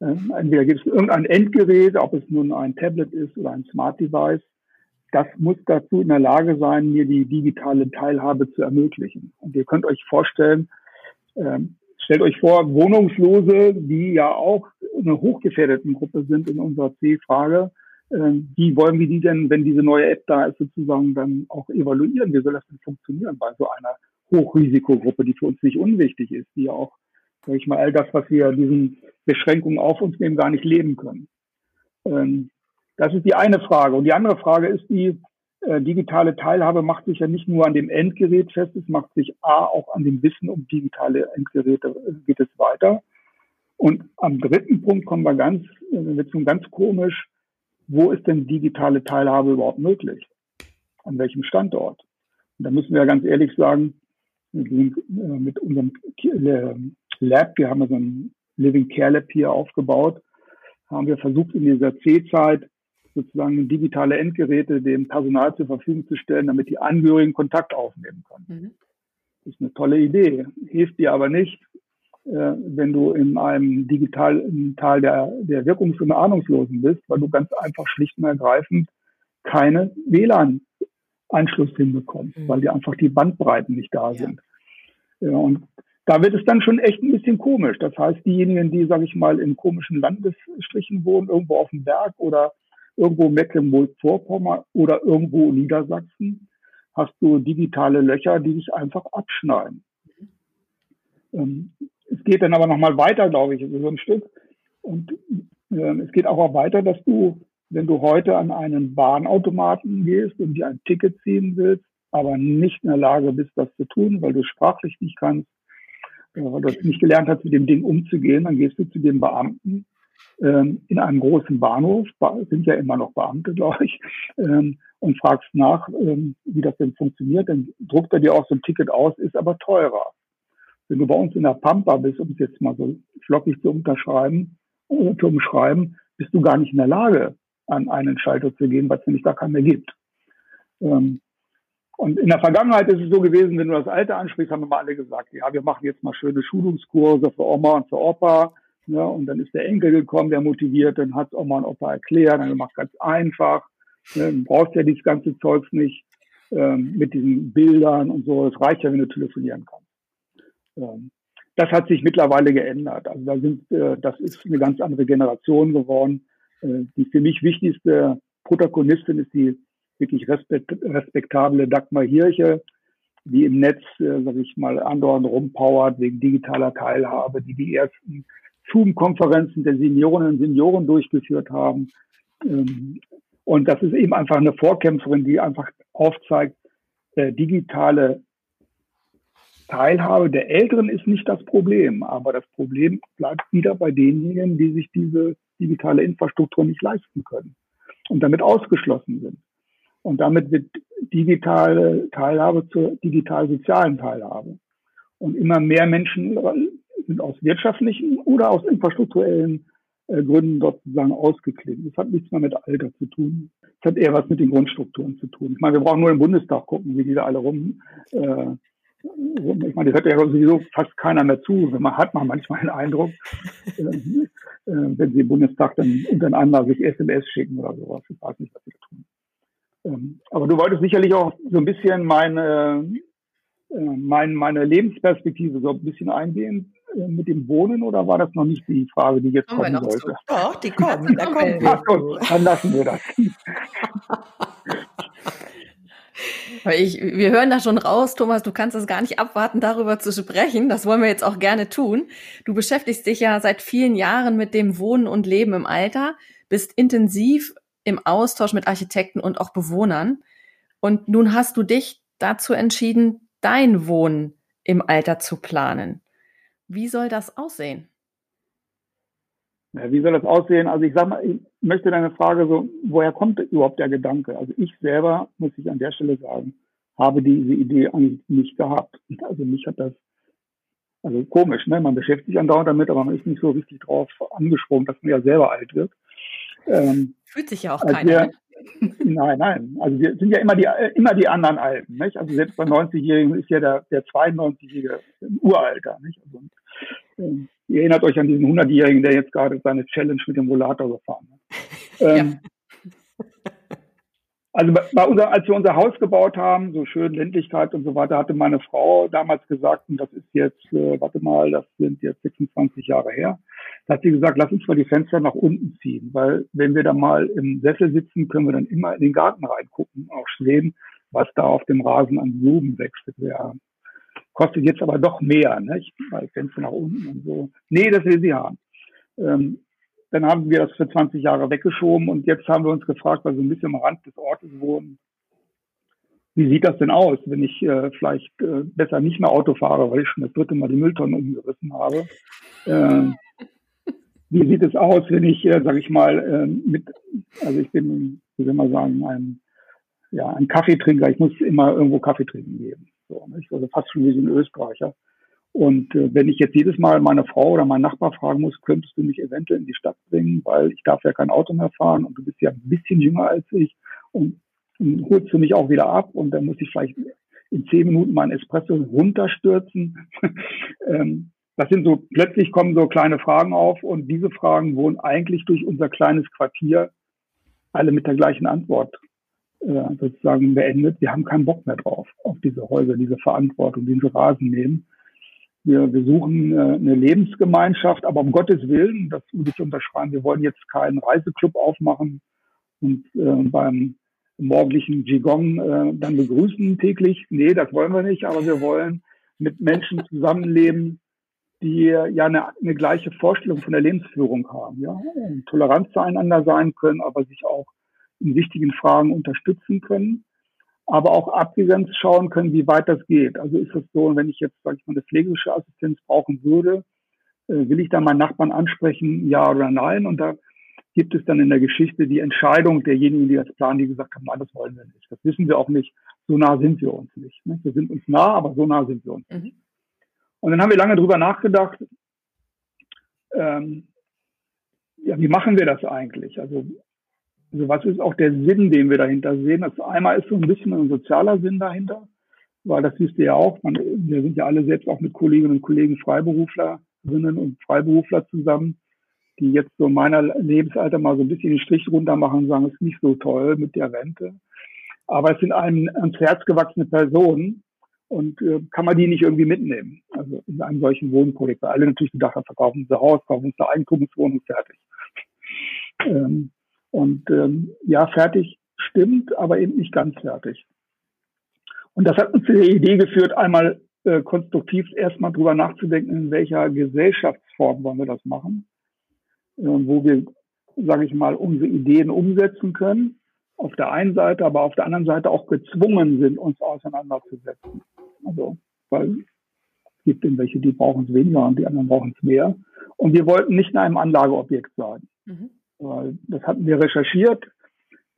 Entweder gibt es irgendein Endgerät, ob es nun ein Tablet ist oder ein Smart Device, das muss dazu in der Lage sein, mir die digitale Teilhabe zu ermöglichen. Und ihr könnt euch vorstellen, ähm, stellt euch vor, Wohnungslose, die ja auch eine hochgefährdeten Gruppe sind in unserer C-Frage, äh, wie wollen wir die denn, wenn diese neue App da ist, sozusagen dann auch evaluieren? Wie soll das denn funktionieren bei so einer Hochrisikogruppe, die für uns nicht unwichtig ist, die ja auch, sage ich mal, all das, was wir diesen Beschränkungen auf uns nehmen, gar nicht leben können. Ähm, das ist die eine Frage. Und die andere Frage ist die, äh, digitale Teilhabe macht sich ja nicht nur an dem Endgerät fest, es macht sich A auch an dem Wissen um digitale Endgeräte äh, geht es weiter. Und am dritten Punkt kommen wir ganz, äh, wird schon ganz komisch, wo ist denn digitale Teilhabe überhaupt möglich? An welchem Standort? Und da müssen wir ganz ehrlich sagen, mit unserem Lab, wir haben ja so ein Living Care Lab hier aufgebaut, haben wir versucht in dieser C-Zeit sozusagen digitale Endgeräte dem Personal zur Verfügung zu stellen, damit die Angehörigen Kontakt aufnehmen können. Mhm. Das ist eine tolle Idee, hilft dir aber nicht, äh, wenn du in einem digitalen Tal der, der Wirkungs- und Ahnungslosen bist, weil du ganz einfach schlicht und ergreifend keine WLAN-Anschluss hinbekommst, mhm. weil dir einfach die Bandbreiten nicht da ja. sind. Ja, und da wird es dann schon echt ein bisschen komisch. Das heißt, diejenigen, die, sage ich mal, in komischen Landesstrichen wohnen, irgendwo auf dem Berg oder irgendwo Mecklenburg-Vorpommern oder irgendwo Niedersachsen, hast du digitale Löcher, die sich einfach abschneiden. Ähm, es geht dann aber nochmal weiter, glaube ich, so ein Stück. Und äh, es geht auch weiter, dass du, wenn du heute an einen Bahnautomaten gehst und dir ein Ticket ziehen willst, aber nicht in der Lage bist, das zu tun, weil du sprachlich nicht kannst, äh, weil du nicht gelernt hast, mit dem Ding umzugehen, dann gehst du zu dem Beamten ähm, in einem großen Bahnhof, sind ja immer noch Beamte, glaube ich, ähm, und fragst nach, ähm, wie das denn funktioniert, dann druckt er dir auch so ein Ticket aus, ist aber teurer. Wenn du bei uns in der Pampa bist, um es jetzt mal so flockig zu unterschreiben, äh, zu umschreiben, bist du gar nicht in der Lage, an einen Schalter zu gehen, weil es nämlich gar keinen mehr gibt. Ähm, und in der Vergangenheit ist es so gewesen, wenn du das Alte ansprichst, haben immer alle gesagt, ja, wir machen jetzt mal schöne Schulungskurse für Oma und für Opa. Ja, und dann ist der Enkel gekommen, der motiviert, dann hat es Oma und Opa erklärt, dann gemacht ganz einfach. Ja, du brauchst ja dieses ganze Zeugs nicht ähm, mit diesen Bildern und so. Es reicht ja, wenn du telefonieren kannst. Ähm, das hat sich mittlerweile geändert. Also da sind, äh, das ist eine ganz andere Generation geworden. Äh, die für mich wichtigste Protagonistin ist die wirklich respekt, respektable Dagmar Hirche, die im Netz, äh, sag ich mal, andauernd rumpowert wegen digitaler Teilhabe, die die ersten Zoom-Konferenzen der Seniorinnen und Senioren durchgeführt haben. Ähm, und das ist eben einfach eine Vorkämpferin, die einfach aufzeigt, äh, digitale Teilhabe der Älteren ist nicht das Problem, aber das Problem bleibt wieder bei denjenigen, die sich diese digitale Infrastruktur nicht leisten können und damit ausgeschlossen sind. Und damit wird digitale Teilhabe zur digital-sozialen Teilhabe. Und immer mehr Menschen sind aus wirtschaftlichen oder aus infrastrukturellen äh, Gründen dort sozusagen ausgeklinkt. Das hat nichts mehr mit Alter zu tun. Es hat eher was mit den Grundstrukturen zu tun. Ich meine, wir brauchen nur im Bundestag gucken, wie die da alle rum. Äh, ich meine, das hört ja sowieso fast keiner mehr zu. Man hat man manchmal den Eindruck, äh, äh, wenn sie im Bundestag dann untereinander sich SMS schicken oder sowas. Ich weiß nicht, was sie tun. Ähm, aber du wolltest sicherlich auch so ein bisschen meine, äh, meine, meine Lebensperspektive so ein bisschen eingehen mit dem Wohnen oder war das noch nicht die Frage, die jetzt kommen sollte? Zu. Doch, die kommt. Da kommen wir. Gut, dann lassen wir das. Ich, wir hören da schon raus, Thomas, du kannst es gar nicht abwarten, darüber zu sprechen. Das wollen wir jetzt auch gerne tun. Du beschäftigst dich ja seit vielen Jahren mit dem Wohnen und Leben im Alter, bist intensiv im Austausch mit Architekten und auch Bewohnern. Und nun hast du dich dazu entschieden, dein Wohnen im Alter zu planen. Wie soll das aussehen? Ja, wie soll das aussehen? Also ich sag mal, ich möchte deine Frage so, woher kommt überhaupt der Gedanke? Also ich selber, muss ich an der Stelle sagen, habe diese Idee eigentlich nicht gehabt. Also mich hat das, also komisch, ne? Man beschäftigt sich andauernd damit, aber man ist nicht so richtig drauf angesprungen, dass man ja selber alt wird. Ähm, Fühlt sich ja auch keiner. Wir, nein, nein. Also wir sind ja immer die, immer die anderen Alten. Nicht? Also selbst bei 90-Jährigen ist ja der, der 92-Jährige im Uralter. Nicht? Also, ähm, ihr erinnert euch an diesen 100-Jährigen, der jetzt gerade seine Challenge mit dem Rollator gefahren hat. Ähm, Also bei unser, als wir unser Haus gebaut haben, so schön Ländlichkeit und so weiter, hatte meine Frau damals gesagt, und das ist jetzt, äh, warte mal, das sind jetzt 26 Jahre her, da hat sie gesagt, lass uns mal die Fenster nach unten ziehen, weil wenn wir da mal im Sessel sitzen, können wir dann immer in den Garten reingucken, auch sehen, was da auf dem Rasen an Blumen wächst. Ja, kostet jetzt aber doch mehr, nicht? Weil Fenster nach unten und so. Nee, das will sie haben. Ähm, dann haben wir das für 20 Jahre weggeschoben und jetzt haben wir uns gefragt, weil wir ein bisschen am Rand des Ortes wohnen, wie sieht das denn aus, wenn ich äh, vielleicht äh, besser nicht mehr Auto fahre, weil ich schon das dritte Mal die Mülltonnen umgerissen habe? Äh, wie sieht es aus, wenn ich, äh, sage ich mal, äh, mit, also ich bin, wie soll man sagen, ein, ja, ein Kaffeetrinker, ich muss immer irgendwo Kaffee trinken gehen. So, nicht? Also fast schon wie so ein Österreicher. Und äh, wenn ich jetzt jedes Mal meine Frau oder meinen Nachbar fragen muss, könntest du mich eventuell in die Stadt bringen, weil ich darf ja kein Auto mehr fahren und du bist ja ein bisschen jünger als ich und, und holst du mich auch wieder ab und dann muss ich vielleicht in zehn Minuten meinen Espresso runterstürzen. ähm, das sind so, plötzlich kommen so kleine Fragen auf und diese Fragen wurden eigentlich durch unser kleines Quartier alle mit der gleichen Antwort äh, sozusagen beendet. Wir haben keinen Bock mehr drauf, auf diese Häuser, diese Verantwortung, diese Rasen nehmen. Wir, wir suchen äh, eine Lebensgemeinschaft, aber um Gottes Willen, das würde ich unterschreiben, wir wollen jetzt keinen Reiseclub aufmachen und äh, beim morgendlichen Qigong äh, dann begrüßen täglich. Nee, das wollen wir nicht, aber wir wollen mit Menschen zusammenleben, die ja eine, eine gleiche Vorstellung von der Lebensführung haben, ja, tolerant zueinander sein können, aber sich auch in wichtigen Fragen unterstützen können aber auch abgegrenzt schauen können, wie weit das geht. Also ist es so, wenn ich jetzt, sage ich mal, eine pflegerische Assistenz brauchen würde, äh, will ich da meinen Nachbarn ansprechen, ja oder nein? Und da gibt es dann in der Geschichte die Entscheidung derjenigen, die das planen, die gesagt haben, nein, das wollen wir nicht. Das wissen wir auch nicht. So nah sind wir uns nicht. Ne? Wir sind uns nah, aber so nah sind wir uns nicht. Mhm. Und dann haben wir lange drüber nachgedacht, ähm, ja, wie machen wir das eigentlich? Also also was ist auch der Sinn, den wir dahinter sehen? Das einmal ist so ein bisschen ein sozialer Sinn dahinter, weil das wisst ihr ja auch, man, wir sind ja alle selbst auch mit Kolleginnen und Kollegen Freiberuflerinnen und Freiberufler zusammen, die jetzt so in meiner Lebensalter mal so ein bisschen den Strich runter machen und sagen, es ist nicht so toll mit der Rente. Aber es sind einem ans Herz gewachsene Personen und äh, kann man die nicht irgendwie mitnehmen? Also in einem solchen Wohnprojekt, weil alle natürlich gedacht haben, verkaufen sie Haus, kaufen sie Eigentumswohnung, fertig. Ähm, und ähm, ja, fertig stimmt, aber eben nicht ganz fertig. Und das hat uns zu der Idee geführt, einmal äh, konstruktiv erstmal drüber nachzudenken, in welcher Gesellschaftsform wollen wir das machen, äh, wo wir, sage ich mal, unsere Ideen umsetzen können. Auf der einen Seite, aber auf der anderen Seite auch gezwungen sind, uns auseinanderzusetzen. Also, weil es gibt welche, die brauchen es weniger und die anderen brauchen es mehr. Und wir wollten nicht in einem Anlageobjekt sein. Mhm. Das hatten wir recherchiert.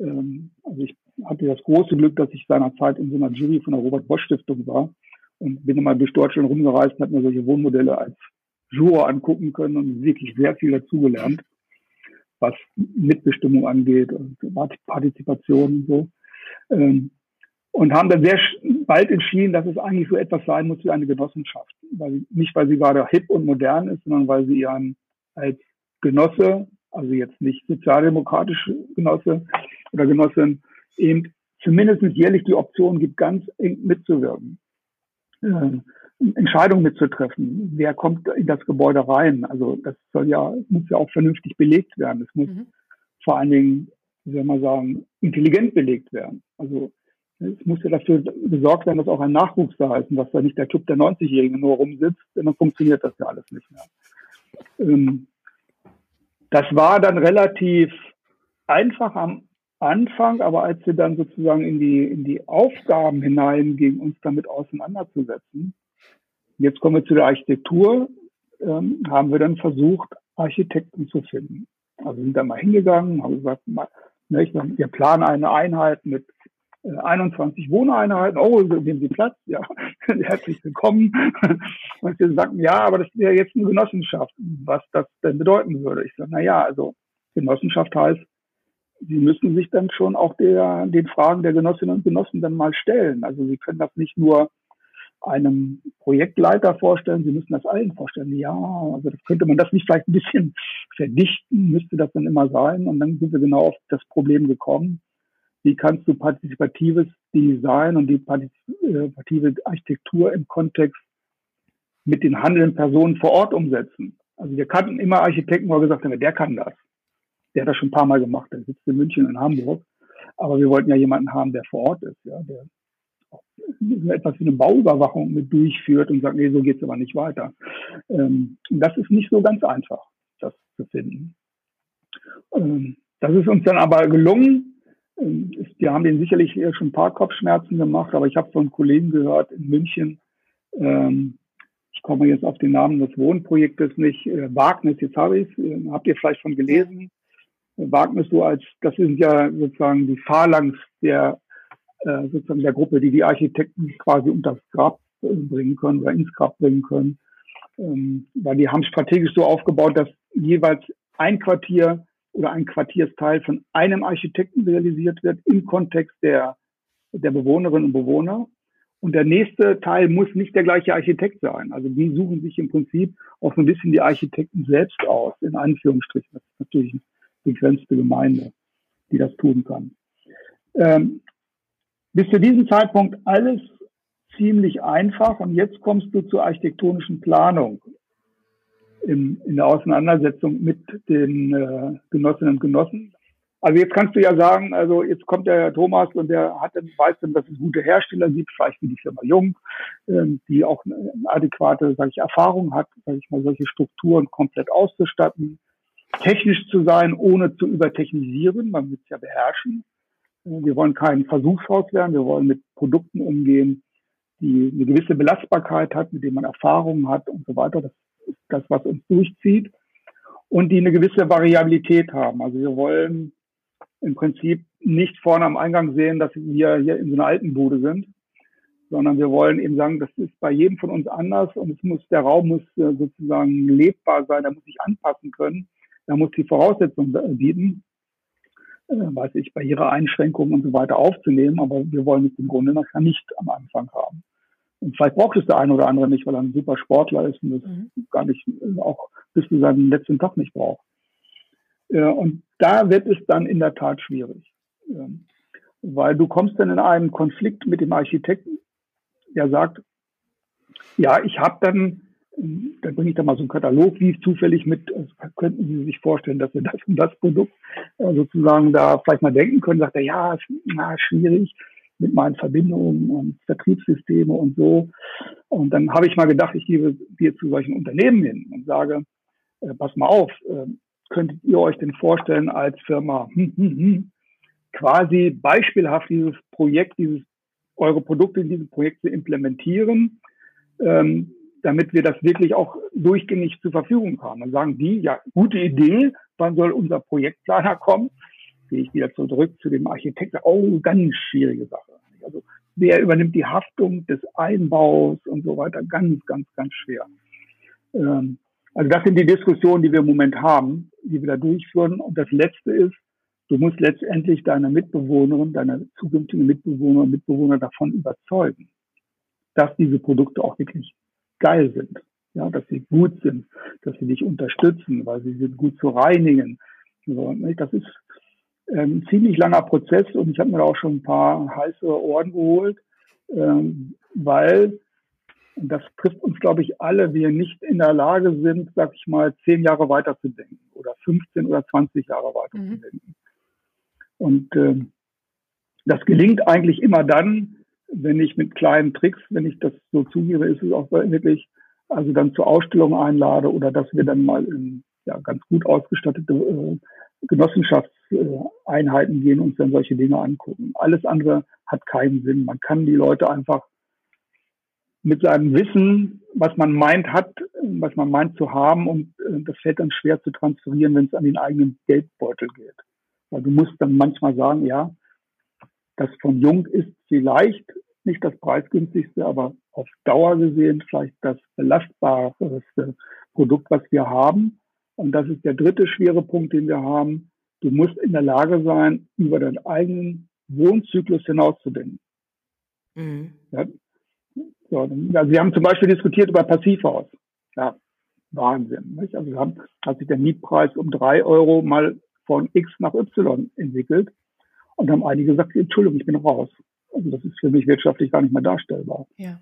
Ähm, also ich hatte das große Glück, dass ich seinerzeit in so einer Jury von der Robert-Bosch-Stiftung war und bin immer durch Deutschland rumgereist und habe mir solche Wohnmodelle als Juror angucken können und wirklich sehr viel dazugelernt. was Mitbestimmung angeht und Partizipation und so. Ähm, und haben dann sehr bald entschieden, dass es eigentlich so etwas sein muss wie eine Genossenschaft. Weil, nicht, weil sie gerade hip und modern ist, sondern weil sie ihren als Genosse, also jetzt nicht sozialdemokratische Genosse oder Genossin, eben zumindest jährlich die Option gibt, ganz eng mitzuwirken. Äh, Entscheidungen mitzutreffen. Wer kommt in das Gebäude rein? Also das soll ja, muss ja auch vernünftig belegt werden. Es muss mhm. vor allen Dingen, wie soll man sagen, intelligent belegt werden. Also es muss ja dafür gesorgt werden, dass auch ein Nachwuchs da ist und dass da nicht der Club der 90-Jährigen nur rumsitzt, denn dann funktioniert das ja alles nicht mehr. Ähm, das war dann relativ einfach am Anfang, aber als wir dann sozusagen in die, in die Aufgaben hineingingen, uns damit auseinanderzusetzen, jetzt kommen wir zu der Architektur, ähm, haben wir dann versucht, Architekten zu finden. Also sind dann mal hingegangen, haben gesagt, mal, ne, wir planen eine Einheit mit 21 äh, Wohneinheiten, oh, nehmen Sie Platz, ja, herzlich willkommen. Und sie sagten, ja, aber das wäre jetzt eine Genossenschaft, was das denn bedeuten würde. Ich sage, na ja, also Genossenschaft heißt, Sie müssen sich dann schon auch der, den Fragen der Genossinnen und Genossen dann mal stellen. Also Sie können das nicht nur einem Projektleiter vorstellen, Sie müssen das allen vorstellen. Ja, also das könnte man das nicht vielleicht ein bisschen verdichten, müsste das dann immer sein. Und dann sind wir genau auf das Problem gekommen wie kannst du partizipatives Design und die partizipative Architektur im Kontext mit den handelnden Personen vor Ort umsetzen. Also wir kannten immer Architekten, wo wir gesagt haben, der kann das. Der hat das schon ein paar Mal gemacht, der sitzt in München und Hamburg. Aber wir wollten ja jemanden haben, der vor Ort ist, ja, der etwas wie eine Bauüberwachung mit durchführt und sagt, nee, so geht's aber nicht weiter. Ähm, das ist nicht so ganz einfach, das zu finden. Ähm, das ist uns dann aber gelungen, die haben den sicherlich schon ein paar Kopfschmerzen gemacht, aber ich habe von Kollegen gehört in München, ähm, ich komme jetzt auf den Namen des Wohnprojektes nicht, äh, Wagnis, jetzt habe ich es, äh, habt ihr vielleicht schon gelesen. Wagnis so als, das sind ja sozusagen die Phalanx der, äh, sozusagen der Gruppe, die die Architekten quasi unter das Grab bringen können oder ins Grab bringen können. Ähm, weil die haben strategisch so aufgebaut, dass jeweils ein Quartier oder ein Quartiersteil von einem Architekten realisiert wird im Kontext der, der Bewohnerinnen und Bewohner. Und der nächste Teil muss nicht der gleiche Architekt sein. Also die suchen sich im Prinzip auch so ein bisschen die Architekten selbst aus, in Anführungsstrichen. Das ist natürlich eine begrenzte Gemeinde, die das tun kann. Ähm, bis zu diesem Zeitpunkt alles ziemlich einfach. Und jetzt kommst du zur architektonischen Planung in, in der Auseinandersetzung mit den äh, Genossinnen und Genossen. Also jetzt kannst du ja sagen, also jetzt kommt der Herr Thomas und der hat dann, weiß dann, dass es gute Hersteller gibt, vielleicht wie die Firma Jung, ähm, die auch eine, eine adäquate, sage ich, Erfahrung hat, sage ich mal, solche Strukturen komplett auszustatten, technisch zu sein, ohne zu übertechnisieren, man muss es ja beherrschen. Äh, wir wollen kein Versuchshaus werden, wir wollen mit Produkten umgehen, die eine gewisse Belastbarkeit hat, mit denen man Erfahrungen hat und so weiter. Das ist das, was uns durchzieht und die eine gewisse Variabilität haben. Also wir wollen im Prinzip nicht vorne am Eingang sehen, dass wir hier in so einer alten Bude sind, sondern wir wollen eben sagen, das ist bei jedem von uns anders und es muss, der Raum muss äh, sozusagen lebbar sein, er muss sich anpassen können, er muss die Voraussetzungen bieten, äh, weiß ich, bei ihrer Einschränkungen und so weiter aufzunehmen, aber wir wollen es im Grunde nachher nicht am Anfang haben. Und vielleicht braucht es der eine oder andere nicht, weil er ein super Sportler ist und das mhm. gar nicht äh, auch bis zu seinem letzten Tag nicht braucht. Und da wird es dann in der Tat schwierig. Ähm, weil du kommst dann in einen Konflikt mit dem Architekten, der sagt, ja, ich habe dann, dann bringe ich da mal so einen Katalog, wie zufällig mit, also könnten Sie sich vorstellen, dass wir das und das Produkt äh, sozusagen da vielleicht mal denken können, sagt er, ja, na, schwierig mit meinen Verbindungen und Vertriebssysteme und so. Und dann habe ich mal gedacht, ich gebe dir zu solchen Unternehmen hin und sage, äh, pass mal auf, äh, könntet ihr euch denn vorstellen, als Firma hm, hm, hm, quasi beispielhaft dieses Projekt, dieses eure Produkte in diesem Projekt zu implementieren, ähm, damit wir das wirklich auch durchgängig zur Verfügung haben. Dann sagen die, ja, gute Idee, wann soll unser Projektplaner kommen? Gehe ich wieder zurück zu dem Architekten. Oh, ganz schwierige Sache. Also wer übernimmt die Haftung des Einbaus und so weiter? Ganz, ganz, ganz schwer. Ähm, Also das sind die Diskussionen, die wir im Moment haben, die wir da durchführen. Und das Letzte ist, du musst letztendlich deine Mitbewohnerin, deine zukünftigen Mitbewohner und Mitbewohner davon überzeugen, dass diese Produkte auch wirklich geil sind. Ja, dass sie gut sind, dass sie dich unterstützen, weil sie sind gut zu reinigen. Das ist ähm, ein ziemlich langer Prozess und ich habe mir da auch schon ein paar heiße Ohren geholt, ähm, weil und das trifft uns, glaube ich, alle, wir nicht in der Lage sind, sag ich mal, zehn Jahre weiterzudenken oder 15 oder 20 Jahre weiterzudenken. Mhm. Und äh, das gelingt eigentlich immer dann, wenn ich mit kleinen Tricks, wenn ich das so zugebe, ist es auch wirklich, also dann zur Ausstellung einlade oder dass wir dann mal in ja, ganz gut ausgestattete äh, Genossenschaftseinheiten gehen und uns dann solche Dinge angucken. Alles andere hat keinen Sinn. Man kann die Leute einfach mit seinem Wissen, was man meint hat, was man meint zu haben und äh, das fällt dann schwer zu transferieren, wenn es an den eigenen Geldbeutel geht. Weil du musst dann manchmal sagen, ja, das von Jung ist vielleicht nicht das preisgünstigste, aber auf Dauer gesehen vielleicht das belastbarste Produkt, was wir haben. Und das ist der dritte schwere Punkt, den wir haben. Du musst in der Lage sein, über deinen eigenen Wohnzyklus hinauszudenken. Mhm. Ja, so, also wir haben zum Beispiel diskutiert über Passivhaus. Ja, Wahnsinn. Nicht? Also wir haben, hat sich der Mietpreis um drei Euro mal von X nach Y entwickelt. Und haben einige gesagt, Entschuldigung, ich bin raus. Also das ist für mich wirtschaftlich gar nicht mehr darstellbar. Ja.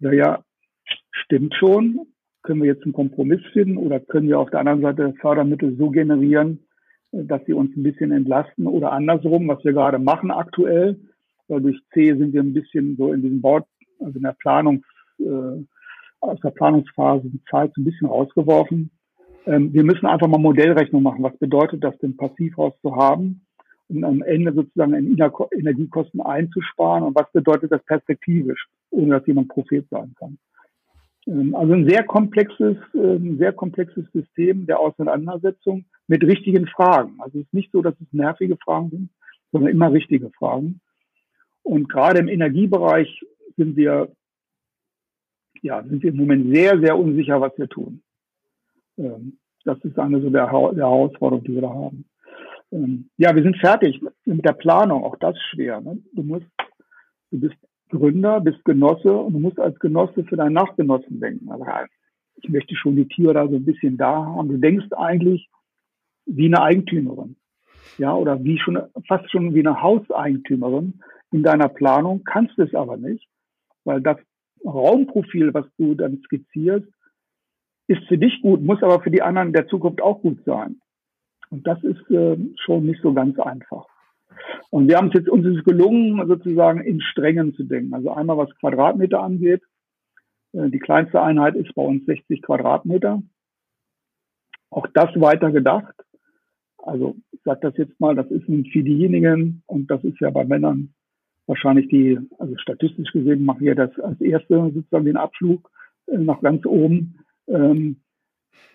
Naja, stimmt schon. Können wir jetzt einen Kompromiss finden oder können wir auf der anderen Seite Fördermittel so generieren, dass sie uns ein bisschen entlasten oder andersrum, was wir gerade machen aktuell. Weil durch C sind wir ein bisschen so in diesem Bau, also in der Planungs, äh, aus der Planungsphase die Zeit so ein bisschen rausgeworfen. Ähm, wir müssen einfach mal Modellrechnung machen. Was bedeutet das denn, Passivhaus zu haben und am Ende sozusagen Energiekosten einzusparen und was bedeutet das perspektivisch, ohne dass jemand Prophet sein kann. Ähm, also ein sehr komplexes, ähm, sehr komplexes System der Auseinandersetzung mit richtigen Fragen. Also es ist nicht so, dass es nervige Fragen sind, sondern immer richtige Fragen. Und gerade im Energiebereich sind wir, ja, sind wir im Moment sehr, sehr unsicher, was wir tun. Ähm, das ist eine so der, der Herausforderung, die wir da haben. Ja, wir sind fertig mit der Planung. Auch das schwer. Ne? Du musst, du bist Gründer, bist Genosse und du musst als Genosse für deinen Nachgenossen denken. Also, ich möchte schon die Tiere da so ein bisschen da haben. Du denkst eigentlich wie eine Eigentümerin. Ja, oder wie schon, fast schon wie eine Hauseigentümerin in deiner Planung, kannst es aber nicht, weil das Raumprofil, was du dann skizzierst, ist für dich gut, muss aber für die anderen der Zukunft auch gut sein. Und das ist äh, schon nicht so ganz einfach. Und wir haben es jetzt uns ist gelungen, sozusagen in Strängen zu denken. Also einmal was Quadratmeter angeht. Äh, die kleinste Einheit ist bei uns 60 Quadratmeter. Auch das weiter gedacht. Also ich sage das jetzt mal, das ist für diejenigen, und das ist ja bei Männern wahrscheinlich die, also statistisch gesehen machen wir das als erste sozusagen den Abflug äh, nach ganz oben. Ähm,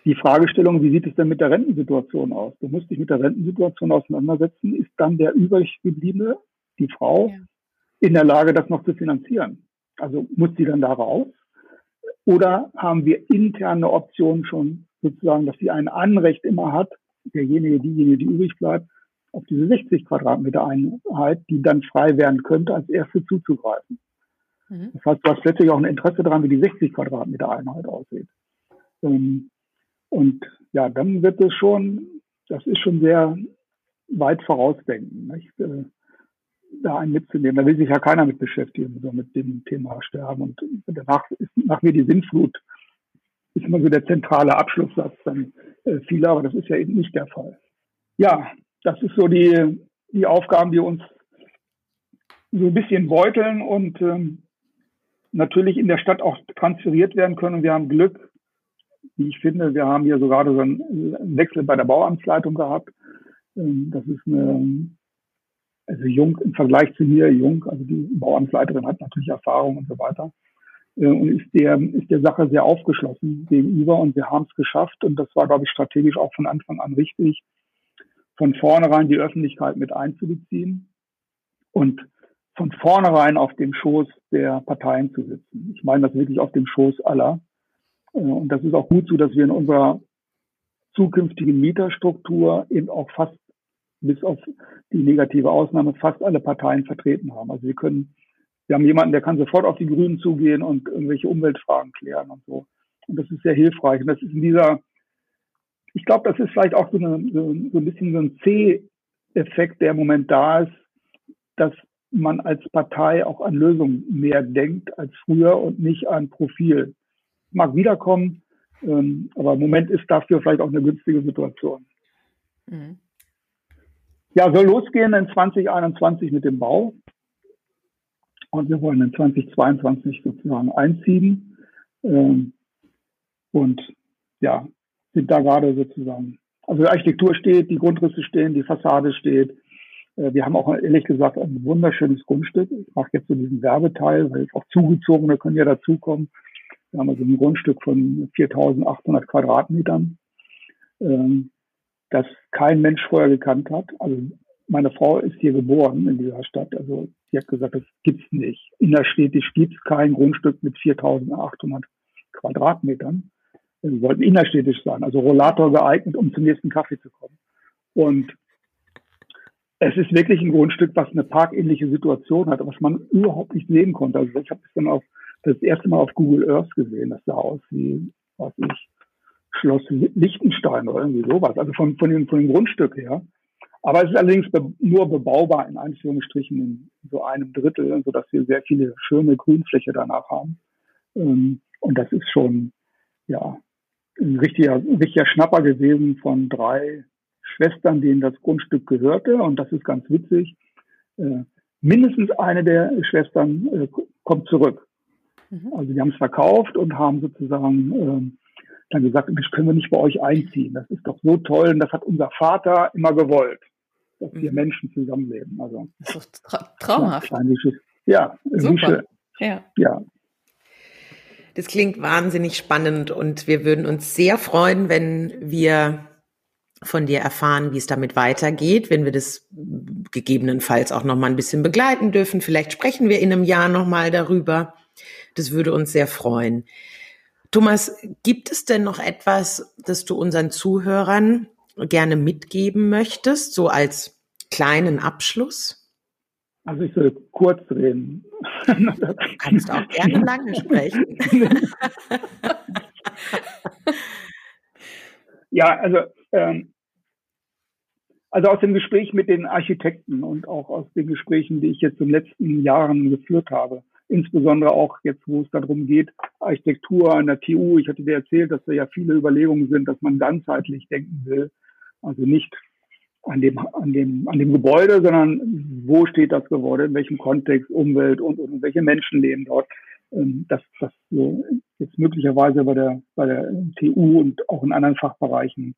die Fragestellung, wie sieht es denn mit der Rentensituation aus? Du musst dich mit der Rentensituation auseinandersetzen. Ist dann der übriggebliebene, die Frau, ja. in der Lage, das noch zu finanzieren? Also muss sie dann da raus? Oder haben wir interne Optionen schon sozusagen, dass sie ein Anrecht immer hat, derjenige, diejenige, die übrig bleibt, auf diese 60 Quadratmeter Einheit, die dann frei werden könnte, als erste zuzugreifen. Mhm. Das heißt, du hast plötzlich auch ein Interesse daran, wie die 60 Quadratmeter Einheit aussieht. Ähm, und ja, dann wird es schon, das ist schon sehr weit vorausdenken, nicht? Äh, da einen mitzunehmen. Da will sich ja keiner mit beschäftigen, so mit dem Thema Sterben. Und danach ist nach mir die Sinnflut, ist immer so der zentrale Abschlusssatz dann äh, viele, aber das ist ja eben nicht der Fall. Ja, das ist so die, die Aufgaben, die uns so ein bisschen beuteln und ähm, natürlich in der Stadt auch transferiert werden können. Wir haben Glück, wie ich finde, wir haben hier so gerade so einen Wechsel bei der Bauamtsleitung gehabt. Ähm, das ist eine, also jung im Vergleich zu mir, jung, also die Bauamtsleiterin hat natürlich Erfahrung und so weiter. Äh, und ist der, ist der Sache sehr aufgeschlossen gegenüber und wir haben es geschafft und das war, glaube ich, strategisch auch von Anfang an richtig, von vornherein die Öffentlichkeit mit einzubeziehen und von vornherein auf dem Schoß der Parteien zu sitzen. Ich meine das wirklich auf dem Schoß aller Und das ist auch gut so, dass wir in unserer zukünftigen Mieterstruktur eben auch fast bis auf die negative Ausnahme fast alle Parteien vertreten haben. Also wir können, wir haben jemanden, der kann sofort auf die Grünen zugehen und irgendwelche Umweltfragen klären und so. Und das ist sehr hilfreich. Und das ist in dieser, ich glaube, das ist vielleicht auch so, eine, so, so ein bisschen so ein C-Effekt, der im Moment da ist, dass man als Partei auch an Lösungen mehr denkt als früher und nicht an Profil. Mag wiederkommen, ähm, aber im Moment ist dafür vielleicht auch eine günstige Situation. Mhm. Ja, soll losgehen in 2021 mit dem Bau. Und wir wollen in 2022 sozusagen einziehen. Ähm, und ja, sind da gerade sozusagen, also die Architektur steht, die Grundrisse stehen, die Fassade steht. Äh, wir haben auch ehrlich gesagt ein wunderschönes Grundstück. Ich mache jetzt so diesen Werbeteil, weil auch Zugezogene können ja dazukommen. Wir haben also ein Grundstück von 4.800 Quadratmetern. Ähm, das kein Mensch vorher gekannt hat. Also meine Frau ist hier geboren in dieser Stadt. Also sie hat gesagt, das gibt's nicht. Innerstädtisch gibt's kein Grundstück mit 4.800 Quadratmetern. Wir wollten innerstädtisch sein, also Rollator geeignet, um zum nächsten Kaffee zu kommen. Und es ist wirklich ein Grundstück, was eine parkähnliche Situation hat, was man überhaupt nicht sehen konnte. Also ich habe es dann auf das erste Mal auf Google Earth gesehen. Das sah aus wie, was ich, Schloss Liechtenstein oder irgendwie sowas. Also von, von, dem, von dem Grundstück her. Aber es ist allerdings be nur bebaubar in Anführungsstrichen in so einem Drittel, sodass wir sehr viele schöne Grünfläche danach haben. Ähm, und das ist schon, ja, ein richtiger, ein richtiger Schnapper gewesen von drei Schwestern, denen das Grundstück gehörte. Und das ist ganz witzig. Äh, mindestens eine der Schwestern äh, kommt zurück. Mhm. Also die haben es verkauft und haben sozusagen ähm, dann gesagt, das können wir nicht bei euch einziehen. Das ist doch so toll und das hat unser Vater immer gewollt, dass wir mhm. Menschen zusammenleben. Also das ist tra traumhaft. Ja, Super. Ja. ja. Das klingt wahnsinnig spannend und wir würden uns sehr freuen, wenn wir von dir erfahren, wie es damit weitergeht, wenn wir das gegebenenfalls auch noch mal ein bisschen begleiten dürfen. Vielleicht sprechen wir in einem Jahr noch mal darüber. Das würde uns sehr freuen. Thomas, gibt es denn noch etwas, das du unseren Zuhörern gerne mitgeben möchtest, so als kleinen Abschluss? Also ich soll kurz reden. Du kannst auch gerne lange sprechen. ja, also ähm, also aus dem Gespräch mit den Architekten und auch aus den Gesprächen, die ich jetzt in den letzten Jahren geführt habe, insbesondere auch jetzt, wo es darum geht, Architektur an der TU. Ich hatte dir erzählt, dass da ja viele Überlegungen sind, dass man ganzheitlich denken will. Also nicht an dem, an dem, an dem Gebäude, sondern wo steht das Gebäude, in welchem Kontext, Umwelt und, und welche Menschen leben dort. Ähm, dass das jetzt möglicherweise bei der, bei der TU und auch in anderen Fachbereichen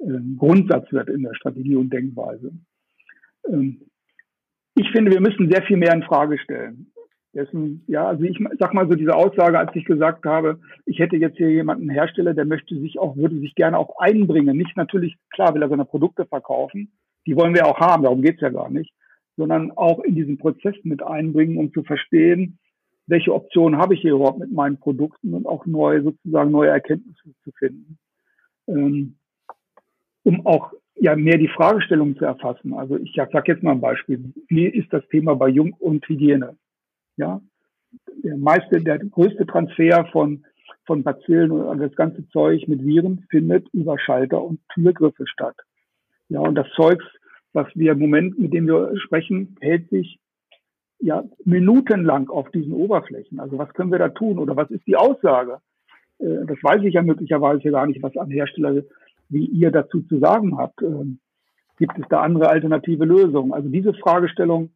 ähm, Grundsatz wird in der Strategie und Denkweise. Ähm, ich finde, wir müssen sehr viel mehr in Frage stellen. Dessen, ja, also ich sag mal so diese Aussage, als ich gesagt habe, ich hätte jetzt hier jemanden Hersteller, der möchte sich auch, würde sich gerne auch einbringen. Nicht natürlich, klar will er seine Produkte verkaufen. Die wollen wir auch haben, darum geht's ja gar nicht. Sondern auch in diesen Prozess mit einbringen, um zu verstehen, welche Optionen habe ich hier überhaupt mit meinen Produkten und auch neue, sozusagen neue Erkenntnisse zu finden. Ähm, um auch ja mehr die Fragestellung zu erfassen. Also ich sage jetzt mal ein Beispiel. Wie ist das Thema bei Jung und Hygiene? Ja, der meiste, der größte Transfer von, von Bazillen und das ganze Zeug mit Viren findet über Schalter und Türgriffe statt. Ja, und das Zeugs, was wir im Moment, mit dem wir sprechen, hält sich ja minutenlang auf diesen Oberflächen. Also was können wir da tun oder was ist die Aussage? Äh, das weiß ich ja möglicherweise gar nicht, was an Hersteller wie ihr dazu zu sagen habt. Ähm, gibt es da andere alternative Lösungen? Also diese Fragestellung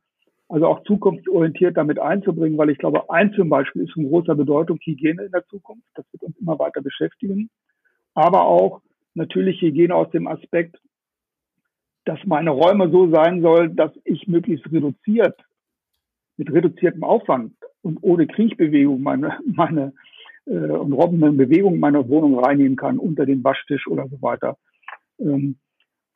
also auch zukunftsorientiert damit einzubringen, weil ich glaube, ein zum Beispiel ist von großer Bedeutung Hygiene in der Zukunft. Das wird uns immer weiter beschäftigen. Aber auch natürlich Hygiene aus dem Aspekt, dass meine Räume so sein sollen, dass ich möglichst reduziert, mit reduziertem Aufwand und ohne Kriechbewegung meine, meine äh, und robbenden Bewegung meine Wohnung reinnehmen kann, unter den Waschtisch oder so weiter. Ähm,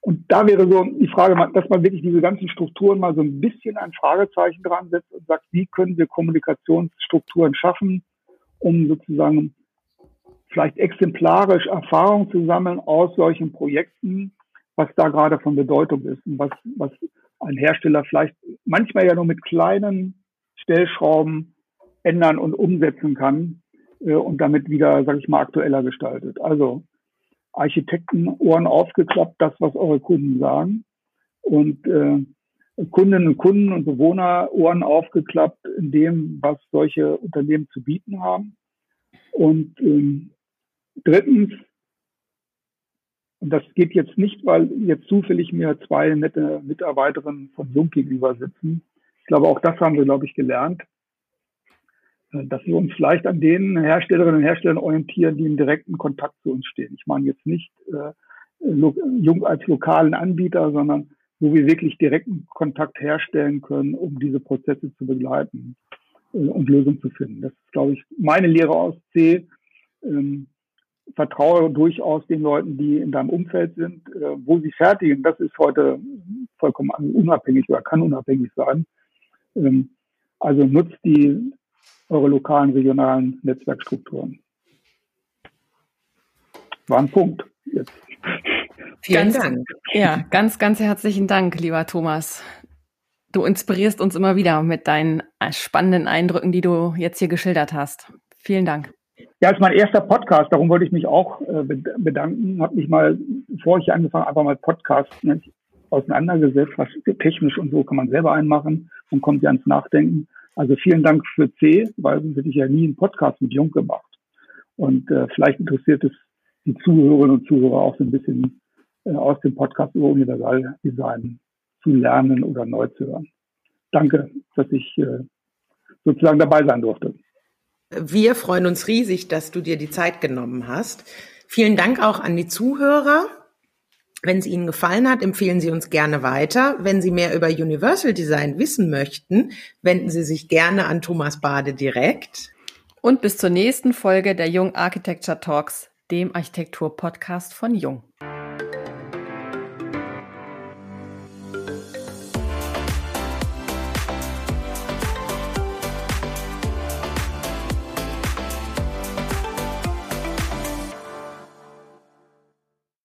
und da wäre so die Frage, dass man wirklich diese ganzen Strukturen mal so ein bisschen ein Fragezeichen dran setzt und sagt, wie können wir Kommunikationsstrukturen schaffen, um sozusagen vielleicht exemplarisch Erfahrung zu sammeln aus solchen Projekten, was da gerade von Bedeutung ist und was, was ein Hersteller vielleicht manchmal ja nur mit kleinen Stellschrauben ändern und umsetzen kann äh, und damit wieder, sage ich mal, aktueller gestaltet. Also Architekten Ohren aufgeklappt, das, was eure Kunden sagen. Und äh, Kundinnen und Kunden und Bewohner Ohren aufgeklappt in dem, was solche Unternehmen zu bieten haben. Und ähm, drittens, und das geht jetzt nicht, weil jetzt zufällig mir zwei nette Mitarbeiterinnen von Jung gegenüber sitzen. Ich glaube, auch das haben wir, glaube ich, gelernt, dass wir uns vielleicht an den Herstellerinnen und Herstellern orientieren, die in direkten Kontakt zu uns stehen. Ich meine jetzt nicht äh, Jung als lokalen Anbieter, sondern wo wir wirklich direkten Kontakt herstellen können, um diese Prozesse zu begleiten äh, und Lösungen zu finden. Das ist, glaube ich, meine Lehre aus C. Ähm, vertraue durchaus den Leuten, die in deinem Umfeld sind. Äh, wo sie fertigen, das ist heute vollkommen unabhängig oder kann unabhängig sein. Ähm, also nutzt die eure lokalen, regionalen Netzwerkstrukturen. War ein Punkt jetzt. Vielen ganz, Dank. Ja, ganz, ganz herzlichen Dank, lieber Thomas. Du inspirierst uns immer wieder mit deinen spannenden Eindrücken, die du jetzt hier geschildert hast. Vielen Dank. Ja, ist mein erster Podcast, darum wollte ich mich auch äh, bedanken. Habe mich mal, bevor ich angefangen einfach mal Podcast ne, auseinandergesetzt, was technisch und so kann man selber einmachen und kommt ja ans Nachdenken. Also vielen Dank für C, weil sonst hätte ich ja nie einen Podcast mit Jung gemacht. Und äh, vielleicht interessiert es die Zuhörerinnen und Zuhörer auch so ein bisschen äh, aus dem Podcast über Universaldesign zu lernen oder neu zu hören. Danke, dass ich äh, sozusagen dabei sein durfte. Wir freuen uns riesig, dass du dir die Zeit genommen hast. Vielen Dank auch an die Zuhörer. Wenn es Ihnen gefallen hat, empfehlen Sie uns gerne weiter. Wenn Sie mehr über Universal Design wissen möchten, wenden Sie sich gerne an Thomas Bade direkt. Und bis zur nächsten Folge der Jung Architecture Talks, dem Architektur-Podcast von Jung.